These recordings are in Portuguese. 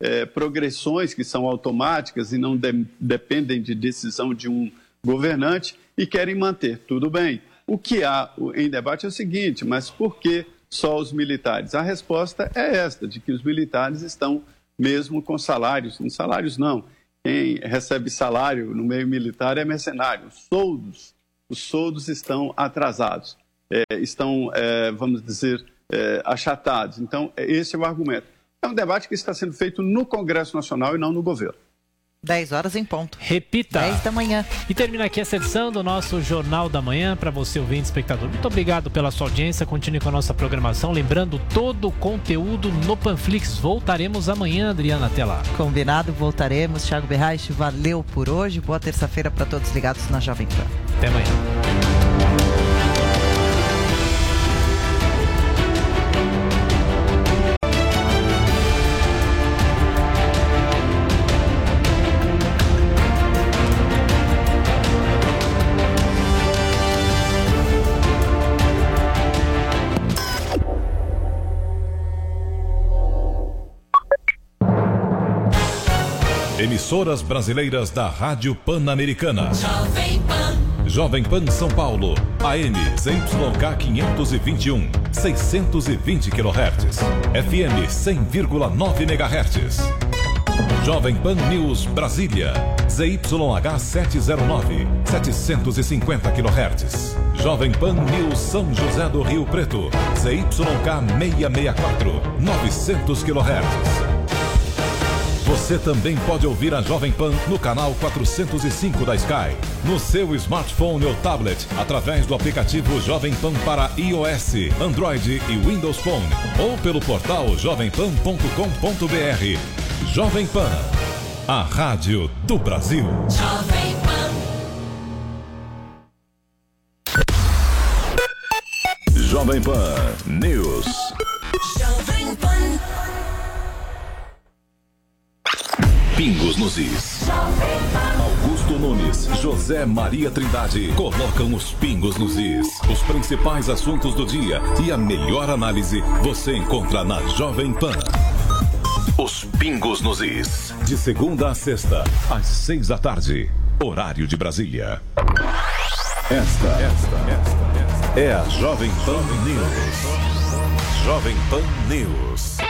é, progressões que são automáticas e não de, dependem de decisão de um governante e querem manter. Tudo bem. O que há em debate é o seguinte: mas por que só os militares? A resposta é esta, de que os militares estão mesmo com salários. Em salários, não. Quem recebe salário no meio militar é mercenário. Os soldos, os soldos estão atrasados, é, estão, é, vamos dizer, é, achatados. Então, esse é o argumento. É um debate que está sendo feito no Congresso Nacional e não no governo. 10 horas em ponto. Repita. 10 da manhã. E termina aqui essa edição do nosso Jornal da Manhã. Para você, ouvinte espectador, muito obrigado pela sua audiência. Continue com a nossa programação. Lembrando, todo o conteúdo no Panflix. Voltaremos amanhã, Adriana. Até lá. Combinado, voltaremos. Thiago Berraich, valeu por hoje. Boa terça-feira para todos ligados na Jovem Pan. Até amanhã. Emissoras brasileiras da Rádio Pan-Americana. Jovem Pan. Jovem Pan São Paulo. AM ZYK 521. 620 kHz. FM 100,9 MHz. Jovem Pan News Brasília. ZYH 709. 750 kHz. Jovem Pan News São José do Rio Preto. ZYK 664. 900 kHz. Você também pode ouvir a Jovem Pan no canal 405 da Sky, no seu smartphone ou tablet, através do aplicativo Jovem Pan para iOS, Android e Windows Phone, ou pelo portal jovempan.com.br. Jovem Pan, a rádio do Brasil. Jovem Pan. Jovem Pan News. Pingos nos Is. Augusto Nunes, José Maria Trindade colocam os pingos nos Is. Os principais assuntos do dia e a melhor análise você encontra na Jovem Pan. Os Pingos nos Is. De segunda a sexta, às seis da tarde. Horário de Brasília. Esta, esta, esta, esta é a Jovem Pan News. Jovem Pan News.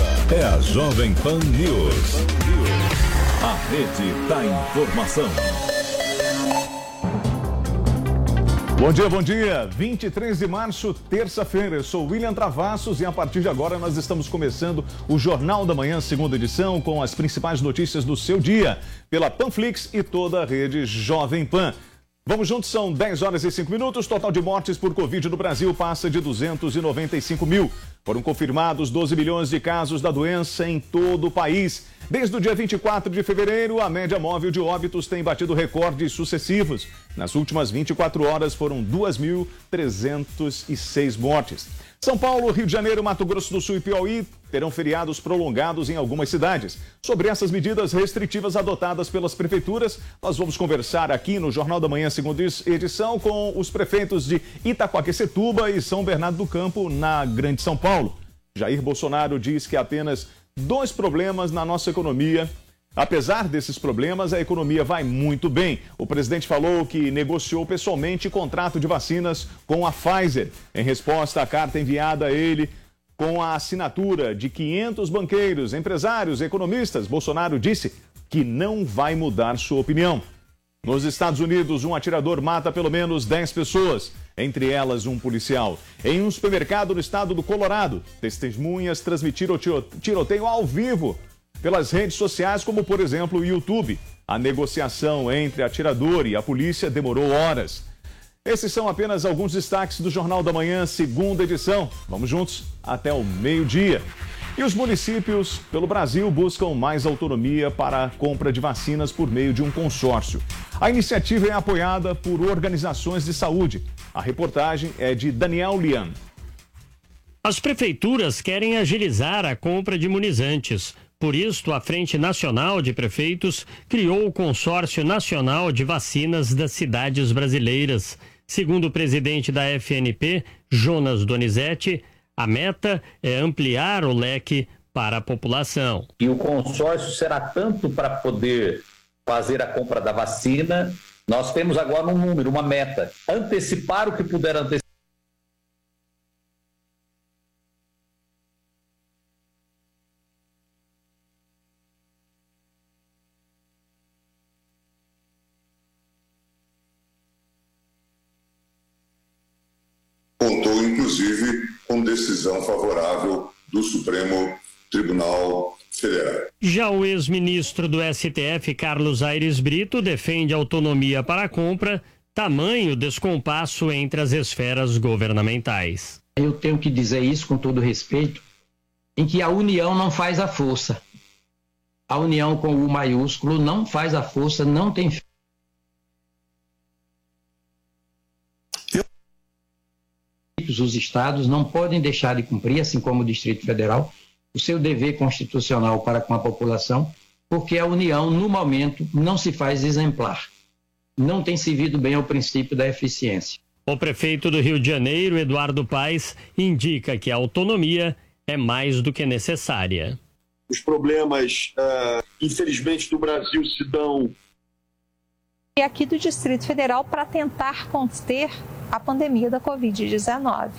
é a Jovem Pan News. A rede da informação. Bom dia, bom dia. 23 de março, terça-feira. Eu sou William Travassos e a partir de agora nós estamos começando o Jornal da Manhã, segunda edição, com as principais notícias do seu dia, pela Panflix e toda a rede Jovem Pan. Vamos juntos, são 10 horas e 5 minutos. Total de mortes por Covid no Brasil passa de 295 mil. Foram confirmados 12 milhões de casos da doença em todo o país. Desde o dia 24 de fevereiro, a média móvel de óbitos tem batido recordes sucessivos. Nas últimas 24 horas foram 2.306 mortes. São Paulo, Rio de Janeiro, Mato Grosso do Sul e Piauí terão feriados prolongados em algumas cidades. Sobre essas medidas restritivas adotadas pelas prefeituras, nós vamos conversar aqui no Jornal da Manhã, segunda edição, com os prefeitos de Itaquaquecetuba e São Bernardo do Campo, na Grande São Paulo. Jair Bolsonaro diz que apenas dois problemas na nossa economia Apesar desses problemas, a economia vai muito bem. O presidente falou que negociou pessoalmente contrato de vacinas com a Pfizer. Em resposta à carta enviada a ele com a assinatura de 500 banqueiros, empresários, economistas, Bolsonaro disse que não vai mudar sua opinião. Nos Estados Unidos, um atirador mata pelo menos 10 pessoas, entre elas um policial. Em um supermercado no estado do Colorado, testemunhas transmitiram tiroteio ao vivo pelas redes sociais, como por exemplo o YouTube. A negociação entre atirador e a polícia demorou horas. Esses são apenas alguns destaques do Jornal da Manhã, segunda edição. Vamos juntos até o meio-dia. E os municípios pelo Brasil buscam mais autonomia para a compra de vacinas por meio de um consórcio. A iniciativa é apoiada por organizações de saúde. A reportagem é de Daniel Lian. As prefeituras querem agilizar a compra de imunizantes. Por isso, a Frente Nacional de Prefeitos criou o Consórcio Nacional de Vacinas das Cidades Brasileiras. Segundo o presidente da FNP, Jonas Donizete, a meta é ampliar o leque para a população. E o consórcio será tanto para poder fazer a compra da vacina. Nós temos agora um número, uma meta. Antecipar o que puder antecipar inclusive com decisão favorável do Supremo Tribunal Federal. Já o ex-ministro do STF, Carlos Aires Brito, defende autonomia para a compra, tamanho descompasso entre as esferas governamentais. Eu tenho que dizer isso com todo respeito, em que a união não faz a força. A união com o maiúsculo não faz a força, não tem os estados não podem deixar de cumprir, assim como o Distrito Federal, o seu dever constitucional para com a população, porque a União, no momento, não se faz exemplar. Não tem servido bem ao princípio da eficiência. O prefeito do Rio de Janeiro, Eduardo Paes, indica que a autonomia é mais do que necessária. Os problemas, uh, infelizmente, do Brasil se dão. E aqui do Distrito Federal para tentar conter a pandemia da Covid-19.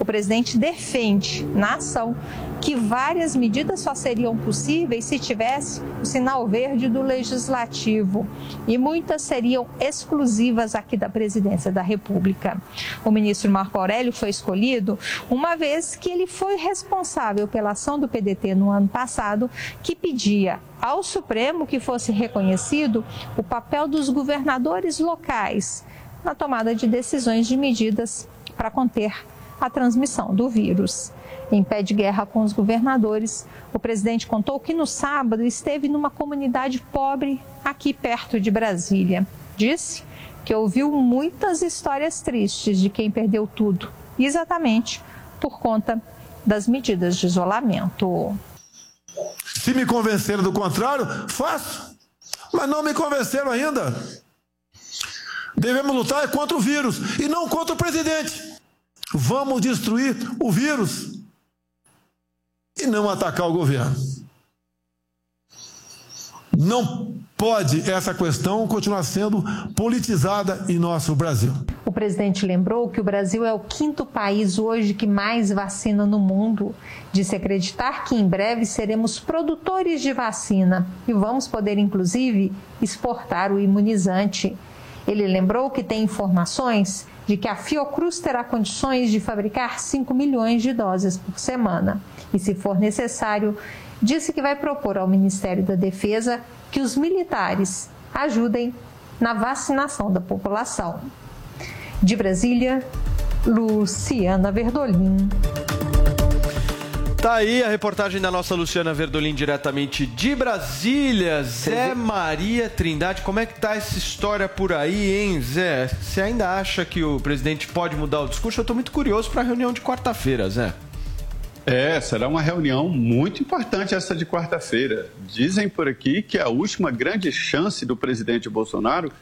O presidente defende na ação que várias medidas só seriam possíveis se tivesse o sinal verde do legislativo e muitas seriam exclusivas aqui da presidência da República. O ministro Marco Aurélio foi escolhido uma vez que ele foi responsável pela ação do PDT no ano passado, que pedia ao Supremo que fosse reconhecido o papel dos governadores locais na tomada de decisões de medidas para conter a transmissão do vírus. Em pé de guerra com os governadores, o presidente contou que no sábado esteve numa comunidade pobre aqui perto de Brasília. Disse que ouviu muitas histórias tristes de quem perdeu tudo, exatamente por conta das medidas de isolamento. Se me convencerem do contrário, faço. Mas não me convenceram ainda. Devemos lutar contra o vírus e não contra o presidente. Vamos destruir o vírus e não atacar o governo. Não pode essa questão continuar sendo politizada em nosso Brasil. O presidente lembrou que o Brasil é o quinto país hoje que mais vacina no mundo. Disse acreditar que em breve seremos produtores de vacina e vamos poder, inclusive, exportar o imunizante. Ele lembrou que tem informações de que a Fiocruz terá condições de fabricar 5 milhões de doses por semana. E, se for necessário, disse que vai propor ao Ministério da Defesa que os militares ajudem na vacinação da população. De Brasília, Luciana Verdolim. Tá aí a reportagem da nossa Luciana Verdolim diretamente de Brasília. Zé Maria Trindade, como é que tá essa história por aí, hein, Zé? Você ainda acha que o presidente pode mudar o discurso? Eu tô muito curioso para a reunião de quarta-feira, Zé. É, será uma reunião muito importante essa de quarta-feira. Dizem por aqui que é a última grande chance do presidente Bolsonaro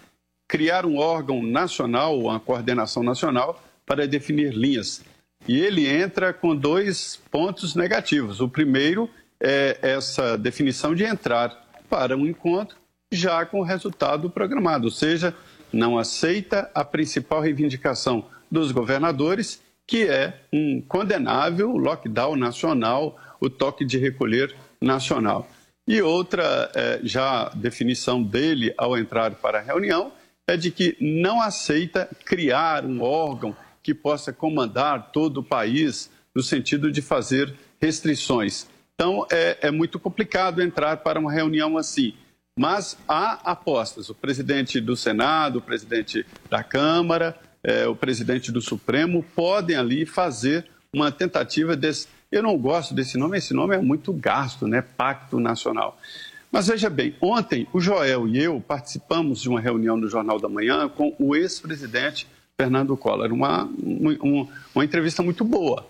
criar um órgão nacional, uma coordenação nacional, para definir linhas. E ele entra com dois pontos negativos. O primeiro é essa definição de entrar para um encontro já com o resultado programado, ou seja, não aceita a principal reivindicação dos governadores, que é um condenável lockdown nacional, o toque de recolher nacional. E outra é, já definição dele ao entrar para a reunião é de que não aceita criar um órgão que possa comandar todo o país no sentido de fazer restrições. Então, é, é muito complicado entrar para uma reunião assim. Mas há apostas. O presidente do Senado, o presidente da Câmara, é, o presidente do Supremo podem ali fazer uma tentativa desse. Eu não gosto desse nome, esse nome é muito gasto, né? Pacto Nacional. Mas veja bem, ontem o Joel e eu participamos de uma reunião no Jornal da Manhã com o ex-presidente Fernando Collor, uma, uma, uma entrevista muito boa.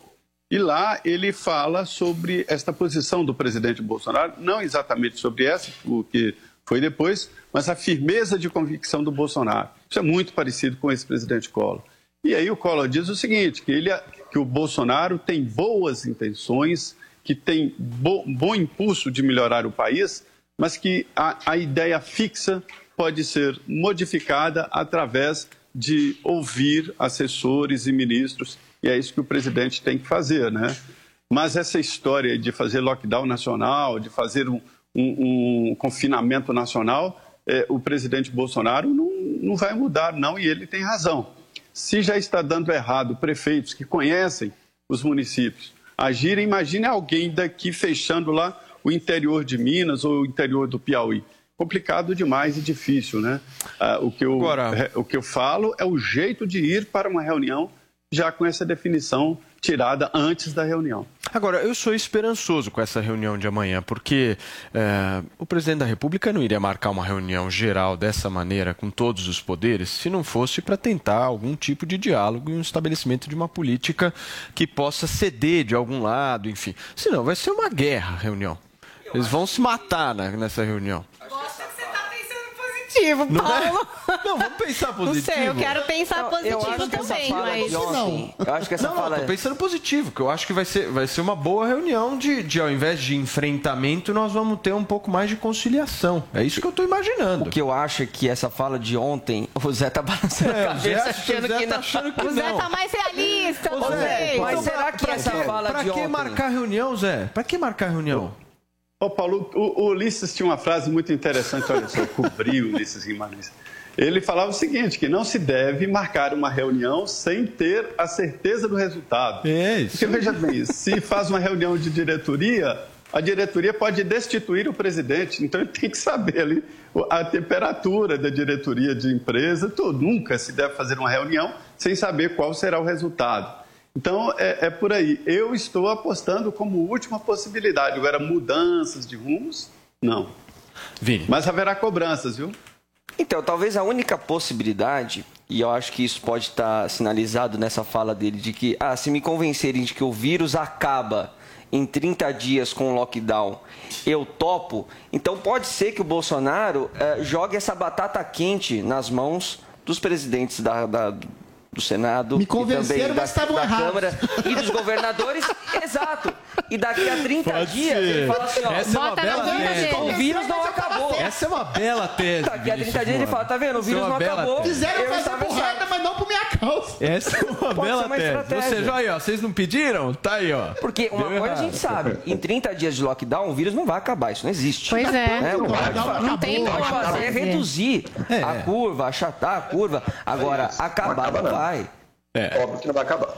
E lá ele fala sobre esta posição do presidente Bolsonaro, não exatamente sobre essa, o que foi depois, mas a firmeza de convicção do Bolsonaro. Isso é muito parecido com esse presidente Collor. E aí o Collor diz o seguinte, que, ele, que o Bolsonaro tem boas intenções, que tem bo, bom impulso de melhorar o país, mas que a, a ideia fixa pode ser modificada através de ouvir assessores e ministros, e é isso que o presidente tem que fazer, né? Mas essa história de fazer lockdown nacional, de fazer um, um, um confinamento nacional, é, o presidente Bolsonaro não, não vai mudar, não, e ele tem razão. Se já está dando errado prefeitos que conhecem os municípios agirem, imagine alguém daqui fechando lá o interior de Minas ou o interior do Piauí. Complicado demais e difícil, né? Ah, o, que eu, Agora... o que eu falo é o jeito de ir para uma reunião já com essa definição tirada antes da reunião. Agora, eu sou esperançoso com essa reunião de amanhã, porque é, o presidente da República não iria marcar uma reunião geral dessa maneira, com todos os poderes, se não fosse para tentar algum tipo de diálogo e um estabelecimento de uma política que possa ceder de algum lado, enfim. Senão vai ser uma guerra a reunião. Eles vão se matar né, nessa reunião positivo, não é? Paulo. É? Não, vamos pensar positivo. Não sei, eu quero pensar positivo eu também, mas... Não. Eu acho que essa não, fala... Não, tô pensando positivo, que eu acho que vai ser, vai ser uma boa reunião de, de, ao invés de enfrentamento, nós vamos ter um pouco mais de conciliação. É isso que eu tô imaginando. O que eu acho é que essa fala de ontem, o Zé tá balançando é, a cabeça achando, que, tá achando que, não. O Zé tá mais realista, Ô, Zé, Mas será que essa que, fala pra de ontem... Pra que marcar reunião, Zé? Pra que marcar reunião? Ô, Paulo, o, o Ulisses tinha uma frase muito interessante, olha só, cobriu Ulisses Guimarães. Ele falava o seguinte, que não se deve marcar uma reunião sem ter a certeza do resultado. É isso. Porque, veja bem, se faz uma reunião de diretoria, a diretoria pode destituir o presidente, então ele tem que saber ali a temperatura da diretoria de empresa, tudo. Nunca se deve fazer uma reunião sem saber qual será o resultado. Então, é, é, por aí. Eu estou apostando como última possibilidade. Agora, mudanças de rumos, não. Vini. Mas haverá cobranças, viu? Então, talvez a única possibilidade, e eu acho que isso pode estar sinalizado nessa fala dele, de que, ah, se me convencerem de que o vírus acaba em 30 dias com lockdown, eu topo. Então pode ser que o Bolsonaro eh, jogue essa batata quente nas mãos dos presidentes da, da do Senado Me e convenceram, também da, mas da errados. Câmara e dos governadores. Exato. E daqui a 30 Pode dias ser. ele fala assim, ó, Essa é uma "Bota bela tese. o vírus não acabou. Essa é uma bela tese. Daqui a 30 Vinícius dias ele fala, tá vendo? O vírus é não acabou. Quiseram Eu fazer certo. mas não por minha causa. Essa é uma Pode bela uma tese. estratégia. Ou seja, aí, ó, vocês não pediram? Tá aí, ó. Porque uma Deu coisa a errado. gente sabe, em 30 dias de lockdown, o vírus não vai acabar, isso não existe. Pois é. Né? Vai- não o que tem vai como fazer é reduzir É. a curva, achatar a curva. Agora, acabar acaba não não. Vai. É. Óbvio que não vai acabar.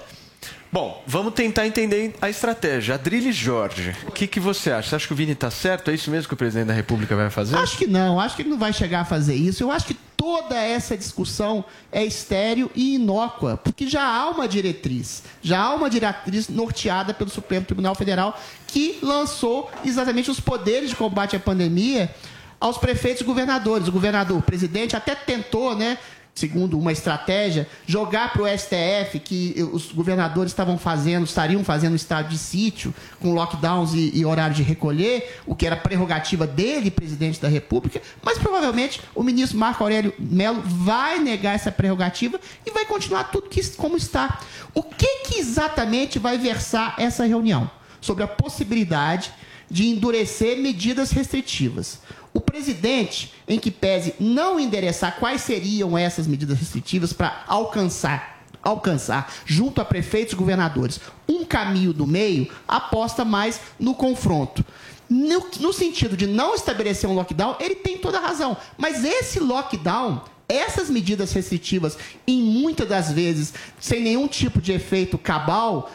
Bom, vamos tentar entender a estratégia. Adriles Jorge, o que, que você acha? Você acha que o Vini está certo? É isso mesmo que o presidente da República vai fazer? Acho que não, acho que ele não vai chegar a fazer isso. Eu acho que toda essa discussão é estéril e inócua, porque já há uma diretriz, já há uma diretriz norteada pelo Supremo Tribunal Federal que lançou exatamente os poderes de combate à pandemia aos prefeitos e governadores. O governador, o presidente até tentou, né? Segundo uma estratégia, jogar para o STF que os governadores estavam fazendo, estariam fazendo estado de sítio, com lockdowns e, e horário de recolher, o que era prerrogativa dele, presidente da República, mas provavelmente o ministro Marco Aurélio Melo vai negar essa prerrogativa e vai continuar tudo que, como está. O que, que exatamente vai versar essa reunião? Sobre a possibilidade de endurecer medidas restritivas. O presidente, em que pese não endereçar quais seriam essas medidas restritivas para alcançar alcançar, junto a prefeitos e governadores, um caminho do meio, aposta mais no confronto. No, no sentido de não estabelecer um lockdown, ele tem toda a razão. Mas esse lockdown, essas medidas restritivas, em muitas das vezes, sem nenhum tipo de efeito cabal,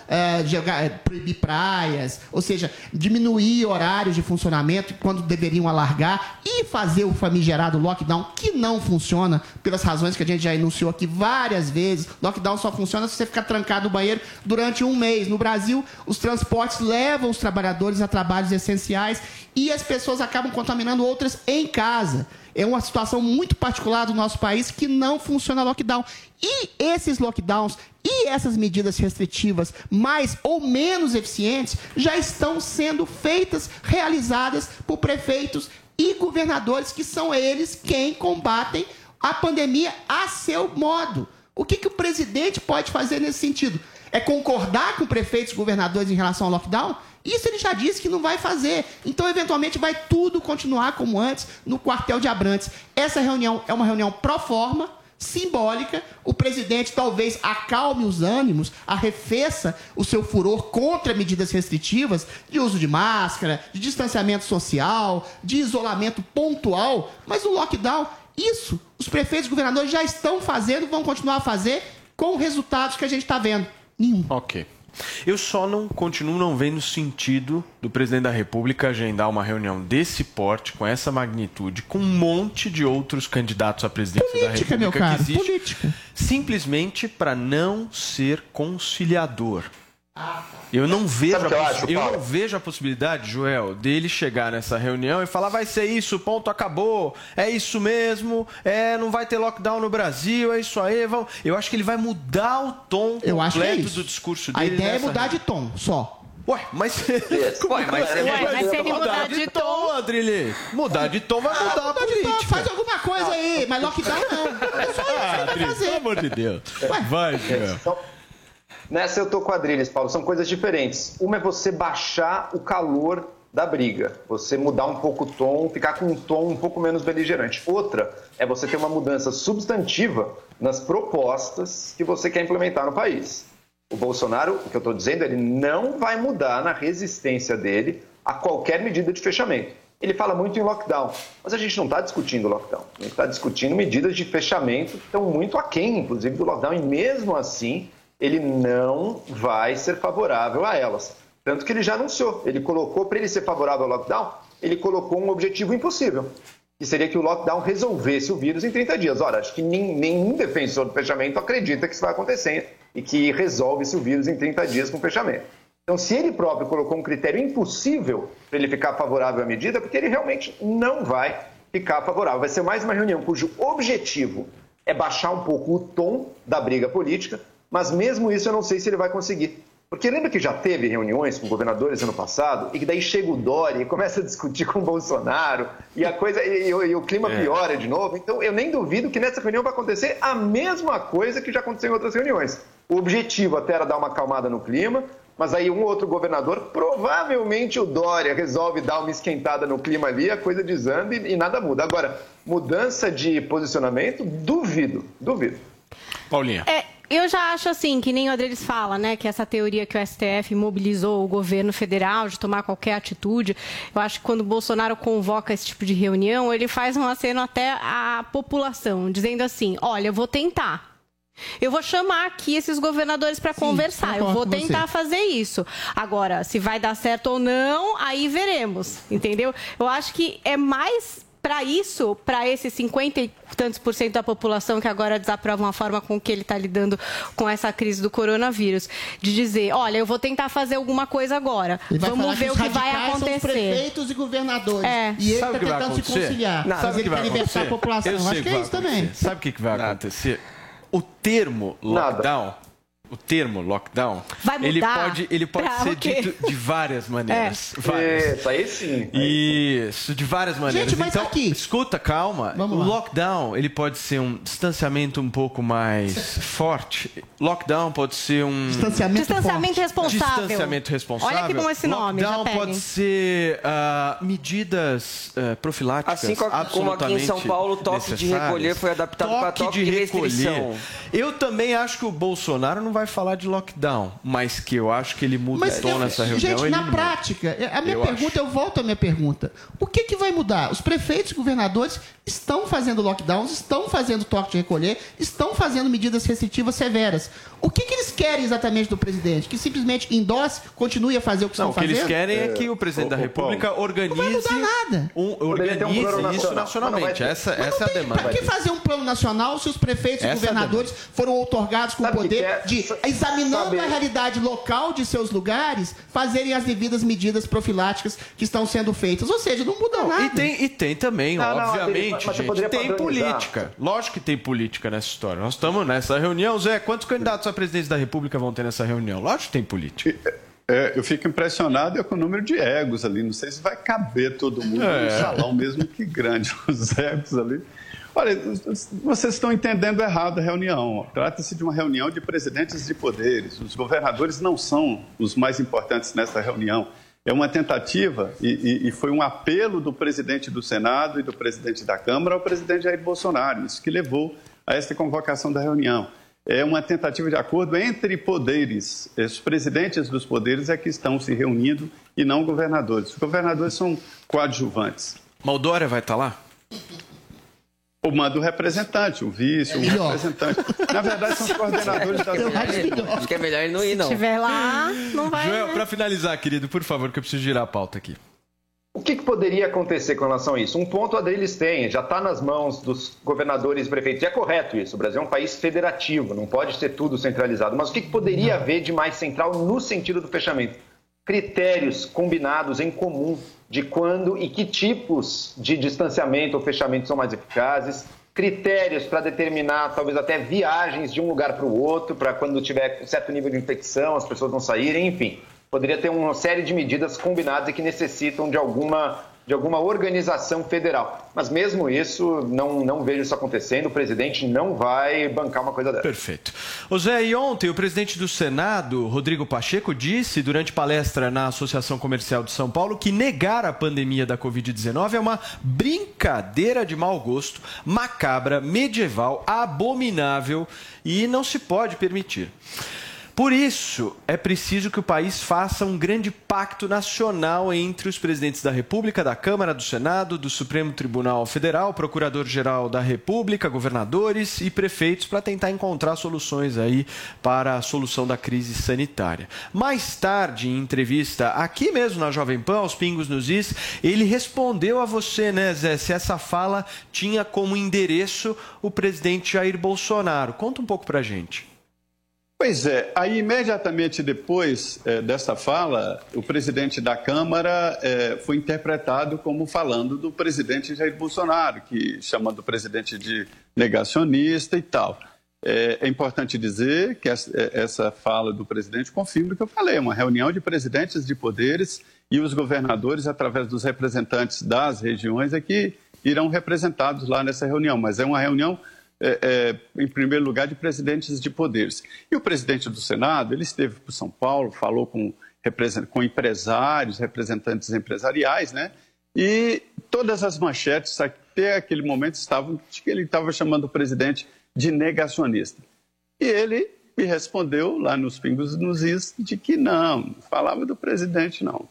jogar- eh, proibir praias, ou seja, diminuir horários de funcionamento quando deveriam alargar e fazer o famigerado lockdown, que não funciona, pelas razões que a gente já enunciou aqui várias vezes. Lockdown só funciona se você ficar trancado no banheiro durante um mês. No Brasil, os transportes levam os trabalhadores a trabalhos essenciais e as pessoas acabam contaminando outras em casa. É uma situação muito particular do nosso país que não funciona lockdown. E esses lockdowns e essas medidas restritivas mais ou menos eficientes já estão sendo feitas, realizadas por prefeitos e governadores, que são eles quem combatem a pandemia a seu modo. O que, que o presidente pode fazer nesse sentido? É concordar com prefeitos e governadores em relação ao lockdown? Isso ele já disse que não vai fazer. Então, eventualmente, vai tudo continuar como antes no quartel de Abrantes. Essa reunião é uma reunião pró forma, simbólica. O presidente talvez acalme os ânimos, arrefeça o seu furor contra medidas restritivas de uso de máscara, de distanciamento social, de isolamento pontual. Mas o lockdown, isso, os prefeitos e governadores já estão fazendo, vão continuar a fazer com resultados que a gente está vendo. Nenhum. Ok. Eu só não continuo não vendo sentido do presidente da República agendar uma reunião desse porte, com essa magnitude, com um monte de outros candidatos à presidência da Política, República meu caro, que existe, política. simplesmente para não ser conciliador. Eu não vejo, que a eu acho, eu não vejo a possibilidade, Joel, dele chegar nessa reunião e falar vai ser isso, ponto, acabou, é isso mesmo, é não vai ter lockdown no Brasil, é isso aí, vamos. Eu acho que ele vai mudar o tom Eu acho que é completo isso. do discurso A dele. ideia é mudar de tom, só. Ué, mas. Ué, mas é- Ué, mas se ele mudar de tom- Adrilê. Mudar de tom vai mudar a Mudar de tom, faz alguma coisa aí, mas lockdown não. É só isso que Ah, ele vai fazer. pelo amor de Deus. Vai, Joel. Nessa eu tô com a Adriles, Paulo. São coisas diferentes. Uma é você baixar o calor da briga, você mudar um pouco o tom, ficar com um tom um pouco menos beligerante. Outra é você ter uma mudança substantiva nas propostas que você quer implementar no país. O Bolsonaro, o que eu estou dizendo, ele não vai mudar na resistência dele a qualquer medida de fechamento. Ele fala muito em lockdown, mas a gente não está discutindo lockdown. A gente está discutindo medidas de fechamento que estão muito aquém, inclusive, do lockdown. E mesmo assim, ele não vai ser favorável a elas. Tanto que ele já anunciou. Ele colocou, para ele ser favorável ao lockdown, ele colocou um objetivo impossível, que seria que o lockdown resolvesse o vírus em 30 dias. Ora, acho que nem- nenhum defensor do fechamento acredita que isso vai acontecer e que resolve-se o vírus em 30 dias com o fechamento. Então, se ele próprio colocou um critério impossível para ele ficar favorável à medida, é porque ele realmente não vai ficar favorável. Vai ser mais uma reunião cujo objetivo é baixar um pouco o tom da briga política, mas mesmo isso eu não sei se ele vai conseguir. Porque lembra que já teve reuniões com governadores ano passado e que daí chega o Dória e começa a discutir com o Bolsonaro e a coisa e, e, e o clima é. piora de novo. Então eu nem duvido que nessa reunião vai acontecer a mesma coisa que já aconteceu em outras reuniões. O objetivo até era dar uma acalmada no clima, mas aí um outro governador, provavelmente o Dória, resolve dar uma esquentada no clima ali, a coisa desanda e, e nada muda. Agora, mudança de posicionamento, duvido, duvido. Paulinha. É, eu já acho assim, que nem o Adriles fala, né, que essa teoria que o STF mobilizou o governo federal de tomar qualquer atitude, eu acho que quando o Bolsonaro convoca esse tipo de reunião, ele faz um aceno até à população, dizendo assim: olha, eu vou tentar. Eu vou chamar aqui esses governadores para conversar. Eu vou tentar fazer isso. Agora, se vai dar certo ou não, aí veremos. Entendeu? Eu acho que é mais para isso, para esses 50 e tantos por cento da população que agora desaprovam a forma com que ele está lidando com essa crise do coronavírus, de dizer, olha, eu vou tentar fazer alguma coisa agora. Vamos ver o que vai acontecer. São prefeitos e governadores. É. E ele está tentando se conciliar. Não, Sabe ele quer libertar a população. Eu acho que é isso também. Sabe o que, que vai acontecer? O termo lockdown. Nada o termo lockdown, ele pode, ele pode ser dito de várias maneiras. É. Várias. Isso, aí sim. Isso, de várias maneiras. Gente, mas então, aqui. escuta, calma. Vamos o lá. lockdown, ele pode ser um distanciamento um pouco mais forte. Lockdown pode ser um Distanciamento, Distanciamento forte. responsável. distanciamento responsável. Olha que bom esse nome, Lockdown pode ser ah, medidas ah, profiláticas Assim co- como aqui em São Paulo, o toque de recolher foi adaptado para toque de restrição. Eu também acho que o Bolsonaro não vai falar de lockdown, mas que eu acho que ele muda Mas, o tom eu- nessa reunião. gente, ele na muda. prática, a minha Eu pergunta, eu volto à minha pergunta. O que, que vai mudar? Os prefeitos e governadores estão fazendo lockdowns, estão fazendo toque de recolher, estão fazendo medidas restritivas severas. O que, que eles querem exatamente do presidente? Que simplesmente endosse, continue a fazer o que Não, estão o que fazendo? eles querem é que o presidente da República organize, Não vai mudar nada. um, um organize plano isso nacional. nacionalmente. Mas Essa, Mas essa é a demanda. Pra que fazer um plano nacional se os prefeitos e Essa é a governadores foram outorgados com o poder que é? de, examinando a realidade local de seus lugares, fazerem as devidas medidas profiláticas que estão sendo feitas? Ou seja, não muda nada. E tem, e tem também, Não, não, obviamente, mas você gente, tem padronizar. política. Lógico que tem política nessa história. Nós estamos nessa reunião. Zé, quantos candidatos à presidência da República vão ter nessa reunião? Lógico que tem política. É, eu fico impressionado com o número de egos ali. Não sei se vai caber todo mundo É. no salão, mesmo que grande, os egos ali. Olha, vocês estão entendendo errado a reunião. Trata-se de uma reunião de presidentes de poderes. Os governadores não são os mais importantes nessa reunião. É uma tentativa e, e- e foi um apelo do presidente do Senado e do presidente da Câmara ao presidente Jair Bolsonaro. Isso que levou a essa convocação da reunião. É uma tentativa de acordo entre poderes. Os presidentes dos poderes é que estão se reunindo e não governadores. Os governadores são coadjuvantes. Maldória vai estar lá? O manda o representante, o vice, o melhor. representante. Na verdade, são os coordenadores das Eu acho que é melhor ele não ir, não. Se tiver lá, não vai. Joel, né? para finalizar, querido, por favor, que eu preciso girar a pauta aqui. O que, que poderia acontecer com relação a isso? Um ponto a Adriles tem, já está nas mãos dos governadores e prefeitos. E é correto isso, o Brasil é um país federativo, não pode ser tudo centralizado. Mas o que, que poderia haver de mais central no sentido do fechamento? Critérios combinados em comum de quando e que tipos de distanciamento ou fechamento são mais eficazes, critérios para determinar talvez até viagens de um lugar para o outro, para quando tiver certo nível de infecção, as pessoas não saírem, enfim. Poderia ter uma série de medidas combinadas e que necessitam de alguma, de alguma organização federal. Mas mesmo isso, não, não vejo isso acontecendo. O presidente não vai bancar uma coisa dessa. Perfeito. Ô Zé, e ontem o presidente do Senado, Rodrigo Pacheco, disse durante palestra na Associação Comercial de São Paulo que negar a pandemia da Covid-19 é uma brincadeira de mau gosto, macabra, medieval, abominável e não se pode permitir. Por isso, é preciso que o país faça um grande pacto nacional entre os presidentes da República, da Câmara, do Senado, do Supremo Tribunal Federal, Procurador-Geral da República, governadores e prefeitos para tentar encontrar soluções aí para a solução da crise sanitária. Mais tarde, em entrevista aqui mesmo na Jovem Pan, aos Pingos nos Is, ele respondeu a você, né, Zé, se essa fala tinha como endereço o presidente Jair Bolsonaro. Conta um pouco pra gente. Pois é, aí imediatamente depois eh, dessa fala, o presidente da Câmara eh, foi interpretado como falando do presidente Jair Bolsonaro, que chamando o presidente de negacionista e tal. é, é importante dizer que essa, é, essa fala do presidente confirma o que eu falei, uma reunião de presidentes de poderes e os governadores, através dos representantes das regiões, é que irão representados lá nessa reunião, mas é uma reunião é, é, em primeiro lugar, de presidentes de poderes. E o presidente do Senado, ele esteve por São Paulo, falou com, com empresários, representantes empresariais, né? E todas as manchetes até aquele momento estavam que ele estava chamando o presidente de negacionista. E ele me respondeu lá nos pingos nos is de que não, falava do presidente não.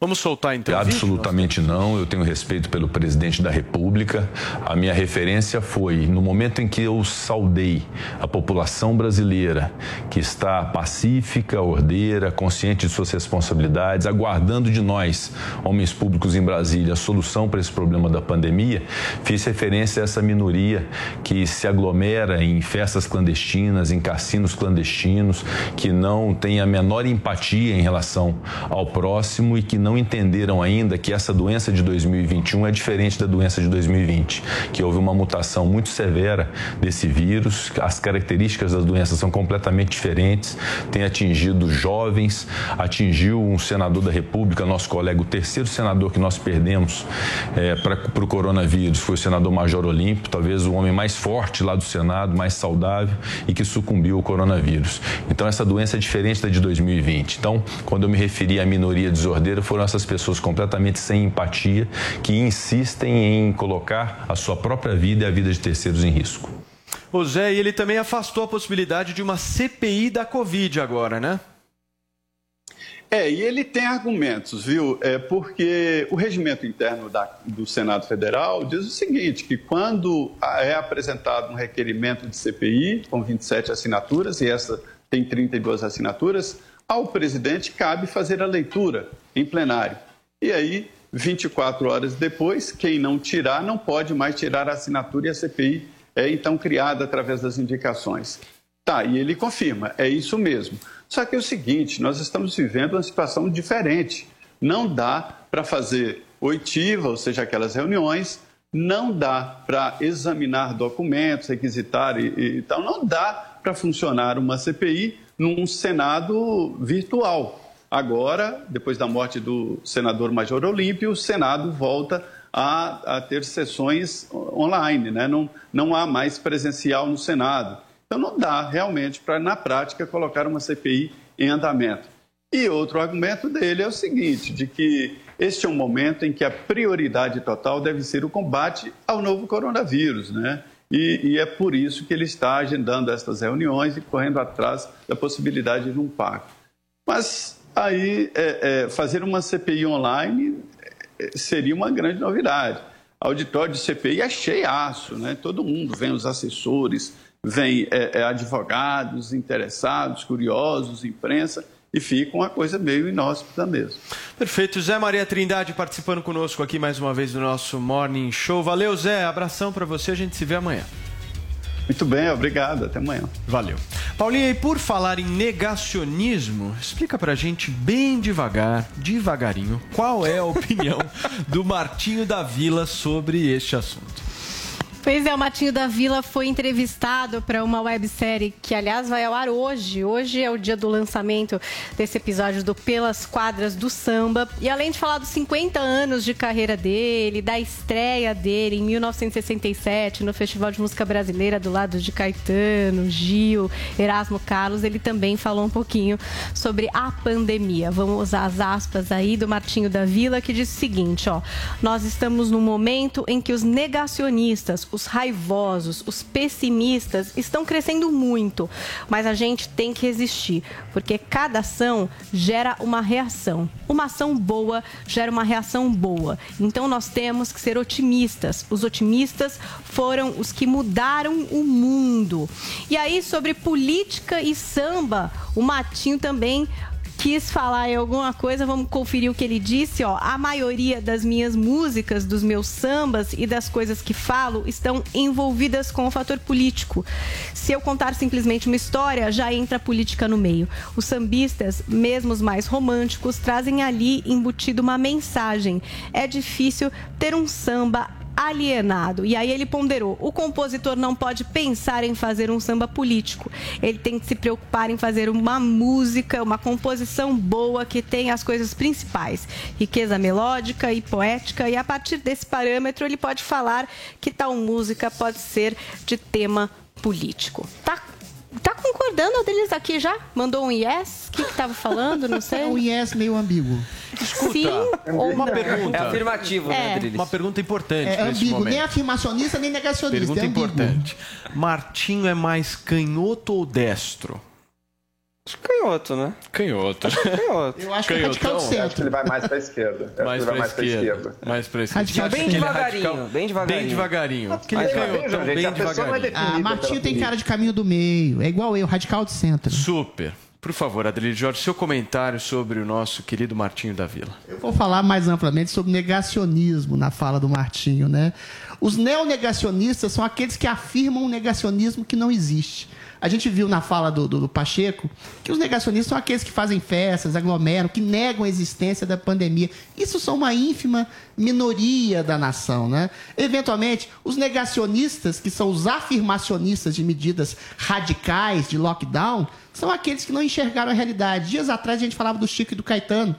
Vamos soltar então? Absolutamente não. Eu tenho respeito pelo presidente da República. A minha referência foi no momento em que eu saudei a população brasileira, que está pacífica, ordeira, consciente de suas responsabilidades, aguardando de nós, homens públicos em Brasília, a solução para esse problema da pandemia. Fiz referência a essa minoria que se aglomera em festas clandestinas, em cassinos clandestinos, que não tem a menor empatia em relação ao próximo e que não não entenderam ainda que essa doença de 2021 é diferente da doença de 2020, que houve uma mutação muito severa desse vírus, as características das doenças são completamente diferentes, tem atingido jovens, atingiu um senador da República, nosso colega, o terceiro senador que nós perdemos é, para o coronavírus foi o senador Major Olímpio, talvez o homem mais forte lá do Senado, mais saudável e que sucumbiu ao coronavírus. Então essa doença é diferente da de 2020. Então, quando eu me referi à minoria desordeira, foram foram essas pessoas completamente sem empatia que insistem em colocar a sua própria vida e a vida de terceiros em risco. O Zé, e ele também afastou a possibilidade de uma CPI da Covid agora, né? É, e ele tem argumentos, viu? É porque o regimento interno da, do Senado Federal diz o seguinte: que quando é apresentado um requerimento de CPI com 27 assinaturas, e essa tem 32 assinaturas, ao presidente cabe fazer a leitura em plenário. E aí, 24 horas depois, quem não tirar não pode mais tirar a assinatura e a CPI é então criada através das indicações. Tá, e ele confirma, é isso mesmo. Só que é o seguinte, nós estamos vivendo uma situação diferente. Não dá para fazer oitiva, ou seja, aquelas reuniões, não dá para examinar documentos, requisitar e, e tal, não dá para funcionar uma CPI num Senado virtual. Agora, depois da morte do senador Major Olímpio, o Senado volta a, a ter sessões online, né? não, não há mais presencial no Senado. Então, não dá realmente para, na prática, colocar uma CPI em andamento. E outro argumento dele é o seguinte: de que este é um momento em que a prioridade total deve ser o combate ao novo coronavírus, né? E, e, é por isso que ele está agendando estas reuniões e correndo atrás da possibilidade de um pacto. Mas aí é, é, fazer uma CPI online é, seria uma grande novidade. Auditório de CPI é cheiaço, né? todo mundo, vem os assessores, vem é, é, advogados, interessados, curiosos, imprensa e fica uma coisa meio inóspita mesmo. Perfeito. Zé Maria Trindade participando conosco aqui mais uma vez do nosso Morning Show. Valeu, Zé. Abração para você. A gente se vê amanhã. Muito bem, obrigado. Até amanhã. Valeu. Paulinha, e por falar em negacionismo, explica pra gente bem devagar, devagarinho, qual é a opinião do Martinho da Vila sobre este assunto. Pois é, o Matinho da Vila foi entrevistado para uma websérie que, aliás, vai ao ar hoje. Hoje é o dia do lançamento desse episódio do Pelas Quadras do Samba. E além de falar dos 50 anos de carreira dele, da estreia dele em 1967 no Festival de Música Brasileira do lado de Caetano, Gil, Erasmo Carlos, ele também falou um pouquinho sobre a pandemia. Vamos usar as aspas aí do Martinho da Vila que diz o seguinte, ó: "Nós estamos num momento em que os negacionistas, os raivosos, os pessimistas estão crescendo muito, mas a gente tem que resistir, porque cada ação gera uma reação. Uma ação boa gera uma reação boa. Então nós temos que ser otimistas. Os otimistas foram os que mudaram o mundo. E aí sobre política e samba, o Matinho também quis falar em alguma coisa, vamos conferir o que ele disse, ó. A maioria das minhas músicas, dos meus sambas e das coisas que falo estão envolvidas com o fator político. Se eu contar simplesmente uma história, já entra a política no meio. Os sambistas, mesmo os mais românticos, trazem ali embutido uma mensagem. É difícil ter um samba alienado. E aí ele ponderou: o compositor não pode pensar em fazer um samba político. Ele tem que se preocupar em fazer uma música, uma composição boa que tenha as coisas principais: riqueza melódica e poética. E a partir desse parâmetro, ele pode falar que tal música pode ser de tema político. Tá Tá concordando, Adelis aqui já? Mandou um yes? O que estava falando? Não sei. um yes meio ambíguo. Escuta, Sim ou uma não? pergunta. É afirmativo, né, É. Adriles? Uma pergunta importante É ambíguo, momento. nem afirmacionista nem negacionista. Pergunta é importante. Martinho é mais canhoto ou destro? Canhoto, né? Canhoto. Canhoto. Eu acho que é radical do Eu acho que centro. ele vai mais para a esquerda. Eu Mais ele vai pra mais para a esquerda. esquerda. Mais pra esquerda. Radical bem é devagarinho, radical? bem devagarinho. Bem devagarinho. Aquele Mas, canhotão, gente, bem é devagarinho. Ah, Martinho tem cara de caminho do meio. É igual eu, radical de centro. Super. Por favor, Adrilho Jorge, seu comentário sobre o nosso querido Martinho da Vila. Eu vou falar mais amplamente sobre negacionismo na fala do Martinho, né? Os neonegacionistas são aqueles que afirmam um negacionismo que não existe. A gente viu na fala do, do- do Pacheco que os negacionistas são aqueles que fazem festas, aglomeram, que negam a existência da pandemia. Isso são uma ínfima minoria da nação, né? Eventualmente, os negacionistas, que são os afirmacionistas de medidas radicais de lockdown, são aqueles que não enxergaram a realidade. Dias atrás a gente falava do Chico e do Caetano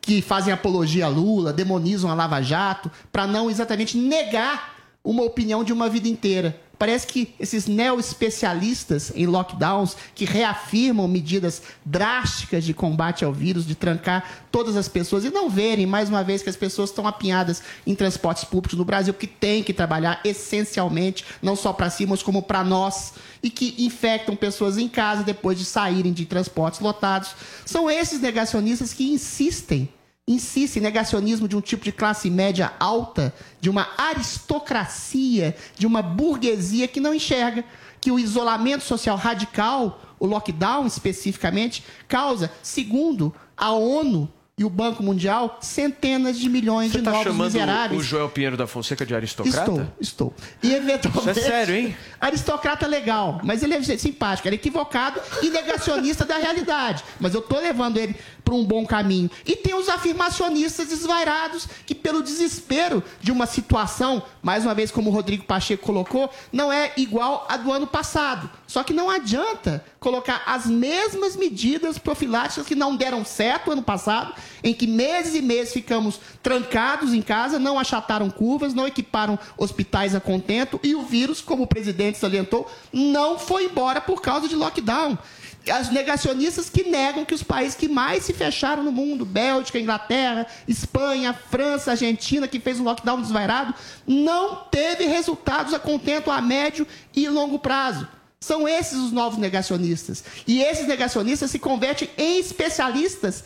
que fazem apologia a Lula, demonizam a Lava Jato, para não exatamente negar uma opinião de uma vida inteira. Parece que esses neo-especialistas em lockdowns, que reafirmam medidas drásticas de combate ao vírus, de trancar todas as pessoas, e não verem, mais uma vez, que as pessoas estão apinhadas em transportes públicos no Brasil, que tem que trabalhar essencialmente, não só para si, mas como para nós, e que infectam pessoas em casa depois de saírem de transportes lotados. São esses negacionistas que insistem insiste em negacionismo de um tipo de classe média alta, de uma aristocracia, de uma burguesia que não enxerga que o isolamento social radical, o lockdown especificamente, causa, segundo a ONU e o Banco Mundial, centenas de milhões Você de está novos chamando miseráveis. o Joel Pinheiro da Fonseca de aristocrata? Estou, estou. E eventualmente. Isso é sério, hein? Aristocrata legal, mas ele é simpático, ele é equivocado e negacionista da realidade. Mas eu tô levando ele para um bom caminho. E tem os afirmacionistas desvairados que, pelo desespero de uma situação, mais uma vez, como o Rodrigo Pacheco colocou, não é igual a do ano passado. Só que não adianta colocar as mesmas medidas profiláticas que não deram certo ano passado, em que meses e meses ficamos trancados em casa, não achataram curvas, não equiparam hospitais a contento e o vírus, como o presidente salientou, não foi embora por causa de lockdown. As negacionistas que negam que os países que mais se fecharam no mundo, Bélgica, Inglaterra, Espanha, França, Argentina, que fez um lockdown desvairado, não teve resultados a contento a médio e longo prazo. São esses os novos negacionistas. E esses negacionistas se convertem em especialistas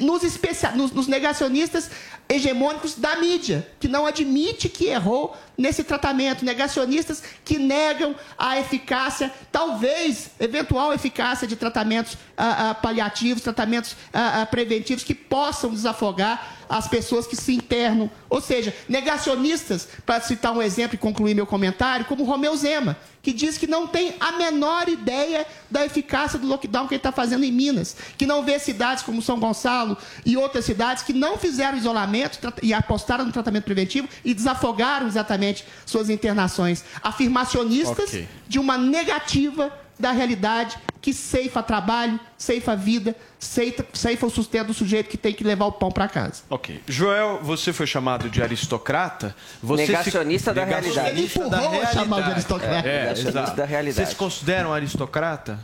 nos, especia- nos- nos negacionistas hegemônicos da mídia, que não admite que errou nesse tratamento. Negacionistas que negam a eficácia, talvez, eventual eficácia de tratamentos ah, ah, paliativos, tratamentos ah, ah, preventivos que possam desafogar as pessoas que se internam. Ou seja, negacionistas, para citar um exemplo e concluir meu comentário, como Romeu Zema, que diz que não tem a menor ideia da eficácia do lockdown que ele está fazendo em Minas, que não vê cidades como São Gonçalo e outras cidades que não fizeram isolamento e apostaram no tratamento preventivo e desafogaram exatamente suas internações. Afirmacionistas Ok. de uma negativa da realidade que ceifa trabalho, ceifa vida, ceifa, ceifa o sustento do sujeito que tem que levar o pão para casa. Ok. Joel, você foi chamado de aristocrata? Você Negacionista da Negacionista realidade. Ele empurrou a chamar de aristocrata. É, Negacionista exato. da realidade. Você se considera um aristocrata?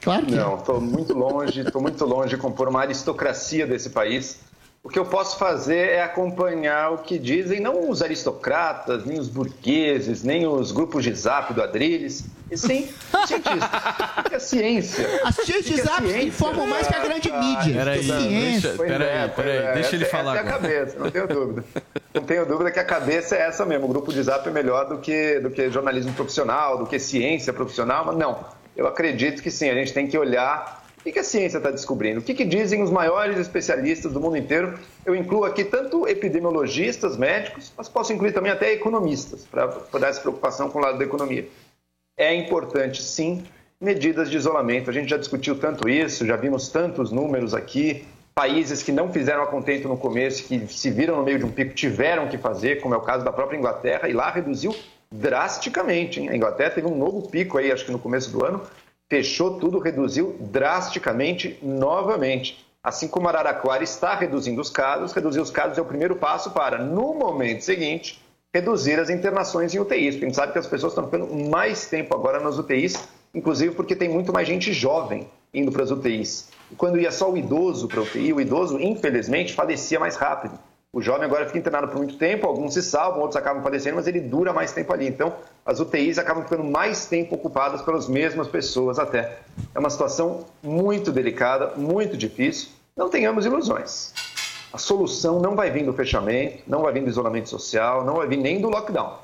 Claro que Não, estou muito longe, estou muito longe de compor uma aristocracia desse país. O que eu posso fazer é acompanhar o que dizem não os aristocratas, nem os burgueses, nem os grupos de zap do Adrilles, e sim os cientistas. Porque a ciência. As a zaps ciência- informam mais que a grande Ah, mídia. Peraí, Ciência. deixa- peraí, é, peraí, é. deixa ele falar Essa é a agora. cabeça, não tenho dúvida. Não tenho dúvida que a cabeça é essa mesmo. O grupo de zap é melhor do que, do que jornalismo profissional, do que ciência profissional, mas não. Eu acredito que sim, a gente tem que olhar o que a ciência está descobrindo, o que, que dizem os maiores especialistas do mundo inteiro. Eu incluo aqui tanto epidemiologistas, médicos, mas posso incluir também até economistas, para dar essa preocupação com o lado da economia. É importante, sim, medidas de isolamento. A gente já discutiu tanto isso, já vimos tantos números aqui. Países que não fizeram a contento no começo, que se viram no meio de um pico, tiveram que fazer, como é o caso da própria Inglaterra, e lá reduziu drasticamente. Hein? A Inglaterra teve um novo pico aí, acho que no começo do ano, fechou tudo, reduziu drasticamente novamente. Assim como Araraquara está reduzindo os casos, reduzir os casos é o primeiro passo para, no momento seguinte, reduzir as internações em UTIs. A gente sabe que as pessoas estão ficando mais tempo agora nas UTIs, inclusive porque tem muito mais gente jovem indo para as UTIs. E quando ia só o idoso para a UTI, o idoso, infelizmente, falecia mais rápido. O jovem agora fica internado por muito tempo, alguns se salvam, outros acabam falecendo, mas ele dura mais tempo ali. Então, as UTIs acabam ficando mais tempo ocupadas pelas mesmas pessoas até. É uma situação muito delicada, muito difícil. Não tenhamos ilusões. A solução não vai vir do fechamento, não vai vir do isolamento social, não vai vir nem do lockdown.